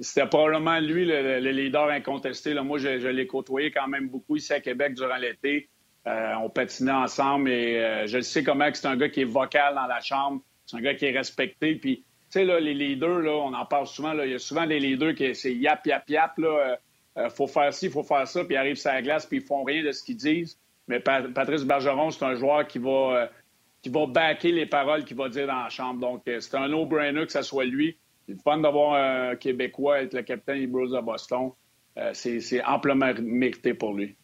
C'était probablement lui le, leader incontesté. Là. Moi, je, l'ai côtoyé quand même beaucoup ici à Québec durant l'été. Euh, on patinait ensemble et euh, je sais comment c'est un gars qui est vocal dans la chambre. C'est un gars qui est respecté. Puis, tu sais, là, les leaders, là, on en parle souvent. Là, il y a souvent des leaders qui c'est yap, yap, yap. Là, faut faire ci, faut faire ça. Puis ils arrivent sur la glace puis ils font rien de ce qu'ils disent. Mais Patrice Bergeron, c'est un joueur qui va qui va backer les paroles qu'il va dire dans la chambre. Donc, euh, c'est un no-brainer que ce soit lui. C'est le fun d'avoir un Québécois être le capitaine des Bruins de Boston. Euh, c'est amplement mérité pour lui.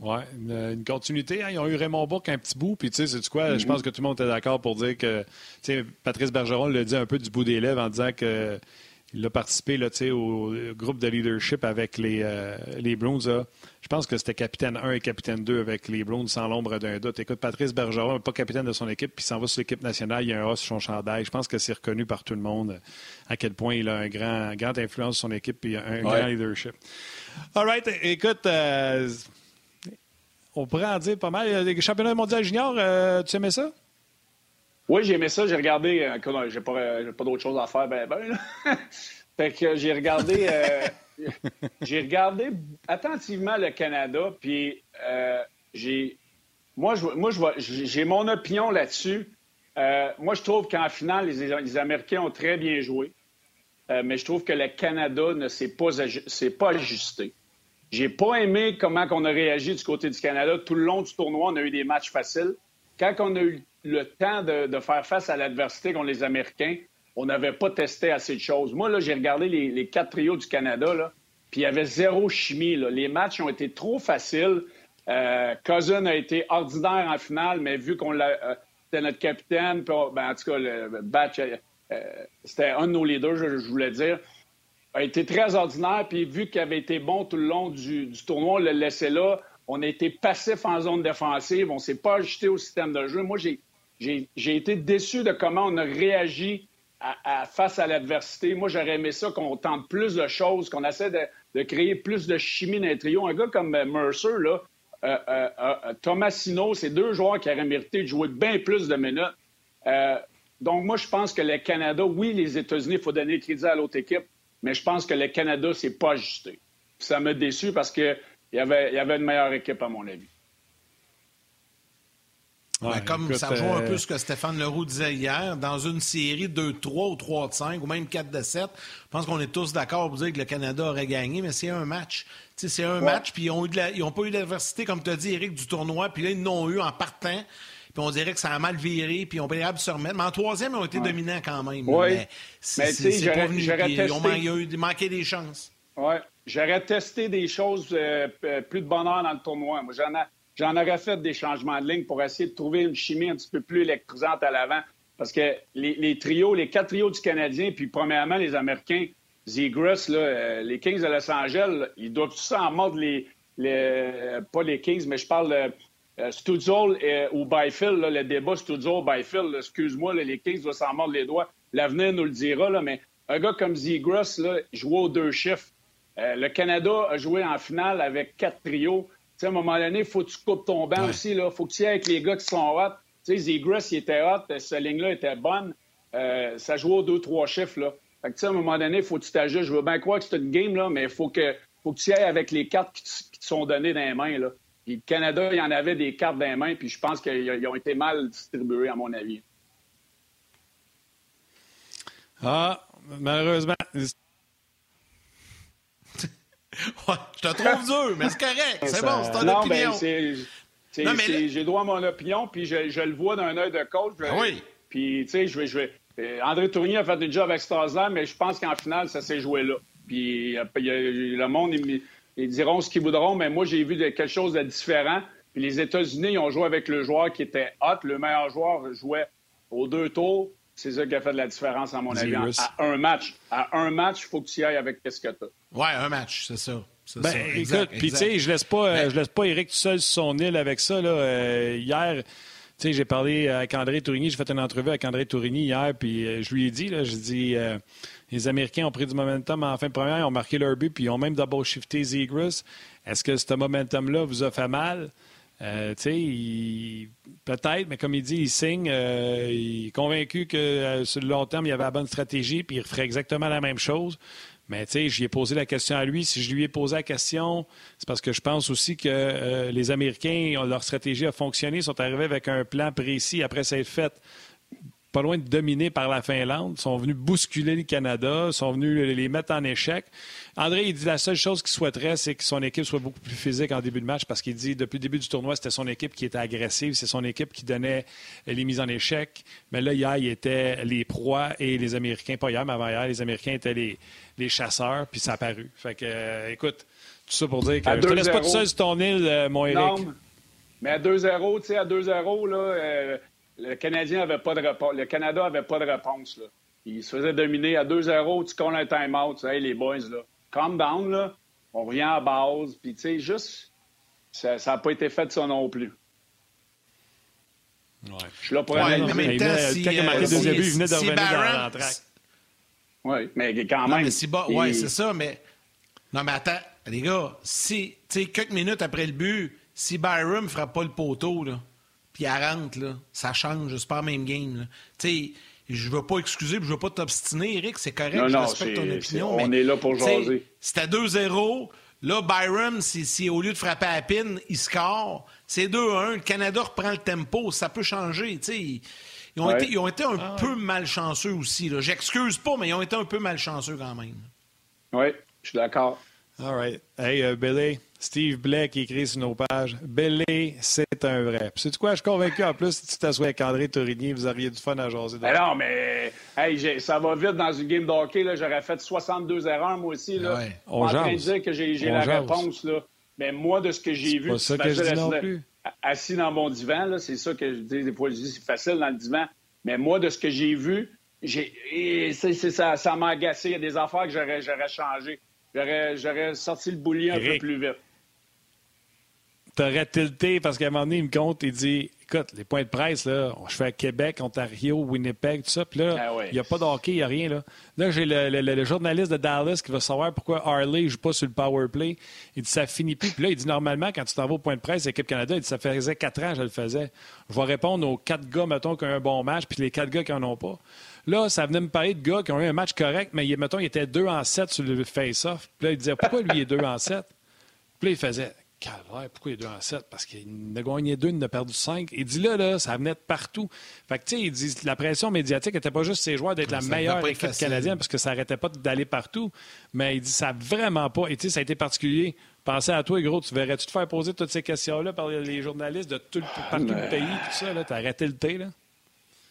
Oui, une, continuité. Hein. Ils ont eu Raymond Bourque un petit bout. Puis, tu sais, c'est quoi? Je mm-hmm. pense que tout le monde est d'accord pour dire que, Patrice Bergeron le dit un peu du bout des lèvres en disant que il a participé là, au groupe de leadership avec les, euh, les Bruins. Je pense que c'était capitaine 1 et capitaine 2 avec les Bruins sans l'ombre d'un doute. Écoute, Patrice Bergeron pas capitaine de son équipe, puis s'en va sur l'équipe nationale, il y a un A sur son chandail. Je pense que c'est reconnu par tout le monde à quel point il a un grand, grande influence sur son équipe et un grand leadership. All right, écoute, euh, on pourrait en dire pas mal. Les championnats mondiaux junior, euh, tu aimais ça? Oui, j'ai aimé ça. J'ai regardé. Euh, j'ai pas, euh, pas d'autre chose à faire. Ben, ben, fait que j'ai regardé. Euh, j'ai regardé attentivement le Canada. Puis j'ai. Moi, je, moi, j'ai mon opinion là-dessus. moi, je trouve qu'en finale, les, les, Américains ont très bien joué. mais je trouve que le Canada ne s'est pas, pas ajusté. J'ai pas aimé comment on a réagi du côté du Canada. Tout le long du tournoi, on a eu des matchs faciles. Quand on a eu le temps de, faire face à l'adversité contre les Américains, on n'avait pas testé assez de choses. Moi, là, j'ai regardé les, quatre trios du Canada, là, puis il y avait zéro chimie. Les matchs ont été trop faciles. Euh, Cousin a été ordinaire en finale, mais vu qu'on l'a. Euh, c'était notre capitaine, ben, en tout cas, le batch, euh, c'était un de nos leaders, je, voulais dire, a été très ordinaire, puis vu qu'il avait été bon tout le long du, du tournoi, on l'a laissé là. On a été passif en zone défensive, on ne s'est pas ajusté au système de jeu. Moi, j'ai été déçu de comment on a réagi face à l'adversité. Moi, j'aurais aimé ça qu'on tente plus de choses, qu'on essaie de, créer plus de chimie dans les trio. Un gars comme euh, Mercer, là, euh, euh, Thomasino, c'est deux joueurs qui auraient mérité de jouer bien plus de minutes. donc, moi, je pense que le Canada, oui, les États-Unis, il faut donner le crédit à l'autre équipe, mais je pense que le Canada, c'est pas ajusté. ça m'a déçu parce qu'il y avait, y avait une meilleure équipe, à mon avis. Comme ça rejoint un peu euh, ce que Stéphane Leroux disait hier, dans une série 2-3 ou 3-5 ou même 4-7, je pense qu'on est tous d'accord pour dire que le Canada aurait gagné, mais c'est un match. C'est un match, puis ils n'ont pas eu d'adversité, comme tu as dit, Eric, du tournoi, puis là, ils l'ont eu en partant. Puis on dirait que ça a mal viré, puis ils ont pas de se remettre. Mais en troisième, ils ont été dominants quand même. Oui. Mais c'est pas venu. Ils ont manqué des chances. Oui. J'aurais testé des choses euh, plus de bonheur dans le tournoi. Moi, j'en ai J'en aurais fait des changements de ligne pour essayer de trouver une chimie un petit peu plus électrisante à l'avant. Parce que les, trios, les quatre trios du Canadien, puis premièrement, les Américains, Zegras, euh, les Kings de Los Angeles, ils doivent tous en mordre les, les, Pas les Kings, mais je parle de euh, ou Byfield, le débat Studzol-Byfield, excuse-moi, les Kings doivent s'en mordre les doigts. L'avenir nous le dira, là, mais un gars comme Zegras jouait aux deux chiffres. Euh, le Canada a joué en finale avec quatre trios sais, à un moment donné, il faut que tu coupes ton banc aussi. Il faut que tu y ailles avec les gars qui sont hot. Tu sais, Zegras, il était hot, cette ligne-là était bonne. Euh, ça jouait aux deux, trois chiffres. Là. Fait que, à un moment donné, il faut que tu t'ajustes. Je veux bien croire que c'est une game, là, mais il faut que, faut que tu y ailles avec les cartes qui, te sont données dans les mains. Là. Puis, le Canada, il y en avait des cartes dans les mains, puis je pense qu'ils ont été mal distribués, à mon avis. Ah, malheureusement, je te trouve dur, mais c'est correct. C'est bon, c'est ton non, opinion. Ben, J'ai droit à mon opinion, puis je, le vois d'un œil de coach. Oui. Puis, tu sais, je vais. Je vais euh, André Tournier a fait du job extraordinaire, mais je pense qu'en finale, ça s'est joué là. Puis, le monde, ils, diront ce qu'ils voudront, mais moi, j'ai vu quelque chose de différent. Puis les États-Unis, ils ont joué avec le joueur qui était hot. Le meilleur joueur jouait aux deux tours. C'est ça qui a fait de la différence, à mon avis. À un match. À un match, il faut que tu y ailles avec ce que tu as. Ouais, un match, c'est ça. Ben, écoute, puis tu sais, je laisse pas, ben je laisse pas Eric tout seul sur son île avec ça. Là. Euh, hier, sais, j'ai parlé avec André Tourigny, j'ai fait une entrevue avec André Tourigny hier, puis euh, je lui ai dit, là, je dis, euh, les Américains ont pris du momentum en fin de première, ils ont marqué leur but, puis ils ont même double shifté Zegras. Est-ce que ce momentum-là vous a fait mal? Euh, peut-être, mais comme il dit, il signe. il est convaincu que sur le long terme, il y avait la bonne stratégie, puis il ferait exactement la même chose. Mais tu sais, j'y ai posé la question à lui. Si je lui ai posé la question, c'est parce que je pense aussi que euh, les Américains, leur stratégie a fonctionné, sont arrivés avec un plan précis après s'être fait pas loin de dominer par la Finlande, sont venus bousculer le Canada, sont venus les mettre en échec. André, il dit la seule chose qu'il souhaiterait, c'est que son équipe soit beaucoup plus physique en début de match parce qu'il dit depuis le début du tournoi, c'était son équipe qui était agressive, c'est son équipe qui donnait les mises en échec. Mais là, hier, il était les proies et les Américains, pas hier, mais avant hier, les Américains étaient les, les chasseurs, puis ça a paru. Fait que, euh, écoute, tout ça pour dire que je te laisse pas tout seul sur ton île, euh, mon Eric. Non, mais à 2-0, tu sais, à 2-0, là, euh, le Canadien avait pas de réponse. Le Canada avait pas de réponse. Là. Il se faisait dominer à 2-0, tu connais un time-out. Hey, les boys, là, calm down, là. On revient à base. Puis, tu sais, juste, ça n'a pas été fait de ça non plus. Ouais. Je suis là pour ouais, mais même temps, si, quand il a marqué le deuxième but, il venait de revenir dans l'entraque. Oui, mais quand même. Non, mais si Oui, c'est ça, mais. Non, mais attends, les gars, si, tu sais, quelques minutes après le but, si Byron ne frappe pas le poteau, là, puis elle rentre, là, ça change, c'est pas la même game. Tu sais, je veux pas excuser, je veux pas t'obstiner, Eric, c'est correct, je respecte ton opinion. on est là pour jaser. C'était 2-0. Là, Byron, si, au lieu de frapper à la pine, il score, c'est 2-1. Le Canada reprend le tempo. Ça peut changer. sais. Ils ont, été, ils ont été un ah peu malchanceux aussi. J'excuse pas, mais ils ont été un peu malchanceux quand même. Oui, je suis d'accord. All right. Hey, uh, Billy, Steve Blake qui écrit sur nos pages. Billy, c'est un vrai. Puis, sais quoi? Je suis convaincu, en plus, si tu t'assois avec André Tourigny, vous auriez du fun à jaser. Ben non, mais hey, ça va vite dans une game de hockey. J'aurais fait 62 erreurs, moi aussi. Là. Ouais. On en train de dire que j'ai la réponse. Là. Mais moi, de ce que j'ai vu... C'est pas ça que je dis non plus. Assis dans mon divan, c'est ça que je dis des fois. Je dis c'est facile dans le divan. Mais moi, de ce que j'ai vu, j'ai, ça, ça m'a agacé. Il y a des affaires que j'aurais, j'aurais changé. J'aurais sorti le boulier un peu plus vite. T'aurais tilté parce qu'à un moment donné, il me compte, il dit Écoute, les points de presse, là, je fais à Québec, Ontario, Winnipeg, tout ça. Puis là, ah il n'y a pas de hockey, il n'y a rien. Là, là j'ai le, journaliste de Dallas qui va savoir pourquoi Harley ne joue pas sur le power play. Il dit Ça finit plus. Puis là, il dit Normalement, quand tu t'en vas au point de presse, l'équipe Canada, il dit Ça faisait quatre ans que je le faisais. Je vais répondre aux quatre gars, mettons, qui ont un bon match, puis les quatre gars qui n'en ont pas. Là, ça venait me parler de gars qui ont eu un match correct, mais mettons, il était 2 en 7 sur le face-off. Puis là, il disait Pourquoi lui, il est 2 en 7 Puis là, il faisait Calvaire, pourquoi il est 2 en 7 Parce qu'il a gagné 2, il en a perdu 5. Il dit là, là, ça venait de partout. Fait que, tu sais, il dit la pression médiatique n'était pas juste ses joueurs d'être la meilleure équipe canadienne parce que ça n'arrêtait pas d'aller partout. Mais il dit ça vraiment pas. Et tu sais, ça a été particulier. Pensez à toi, gros, tu verrais-tu te faire poser toutes ces questions-là par les journalistes de tout, partout le pays, tout ça, là? T'as arrêté le thé, là?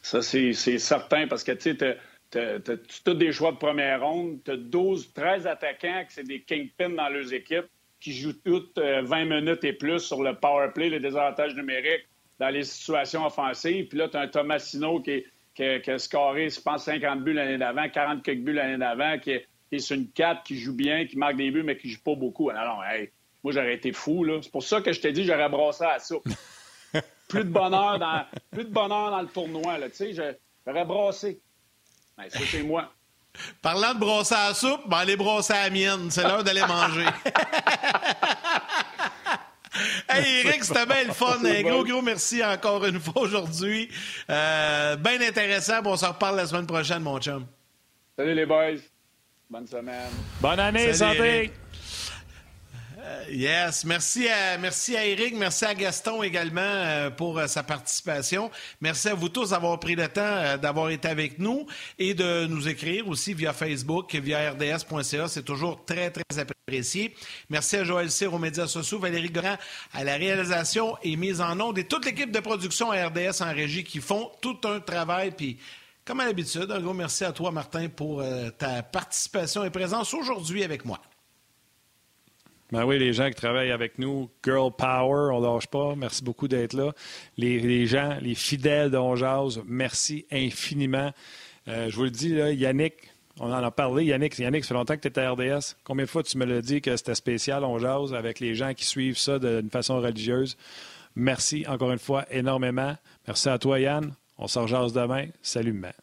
Ça, c'est certain parce que tu as, des choix de première ronde, tu as 12, 13 attaquants qui c'est des kingpins dans leurs équipes qui jouent toutes 20 euh, minutes et plus sur le power play, le désavantage numérique dans les situations offensives. Puis là, tu as un Tomasino qui, qui, a scoré, je pense, 50 buts l'année d'avant, 40 quelques buts l'année d'avant, qui, est sur une 4, qui joue bien, qui marque des buts, mais qui joue pas beaucoup. Alors, moi, j'aurais été fou. C'est pour ça que je t'ai dit j'aurais brassé à ça. plus de bonheur dans, plus de bonheur dans le tournoi. Là, j'aurais brassé. Ben, ça, c'est moi. Parlant de brosser à la soupe, ben, allez brosser à la mienne. C'est l'heure d'aller manger. hey Eric, c'était bien le fun. Un gros, gros merci encore une fois aujourd'hui. Euh, bien intéressant. on se reparle la semaine prochaine, mon chum. Salut les boys. Bonne semaine. Bonne année, santé. Euh, yes, merci à, merci à Eric, merci à Gaston également euh, pour euh, sa participation. Merci à vous tous d'avoir pris le temps d'avoir été avec nous et de nous écrire aussi via Facebook, via rds.ca. C'est toujours très, très apprécié. Merci à Joël Cyr aux médias sociaux, Valérie Grand à la réalisation et mise en onde et toute l'équipe de production à RDS en régie qui font tout un travail. Puis, comme à l'habitude, un gros merci à toi, Martin, pour ta participation et présence aujourd'hui avec moi. Ben oui, les gens qui travaillent avec nous, Girl Power, on lâche pas. Merci beaucoup d'être là. Les, gens, les fidèles d'Onjaz, merci infiniment. Euh, je vous le dis, là, Yannick, on en a parlé. Yannick, Yannick, ça fait longtemps que tu étais à RDS. Combien de fois tu me l'as dit que c'était spécial, on jase, avec les gens qui suivent ça d'une façon religieuse? Merci encore une fois énormément. Merci à toi, Yann. On se rejase demain. Salut, man.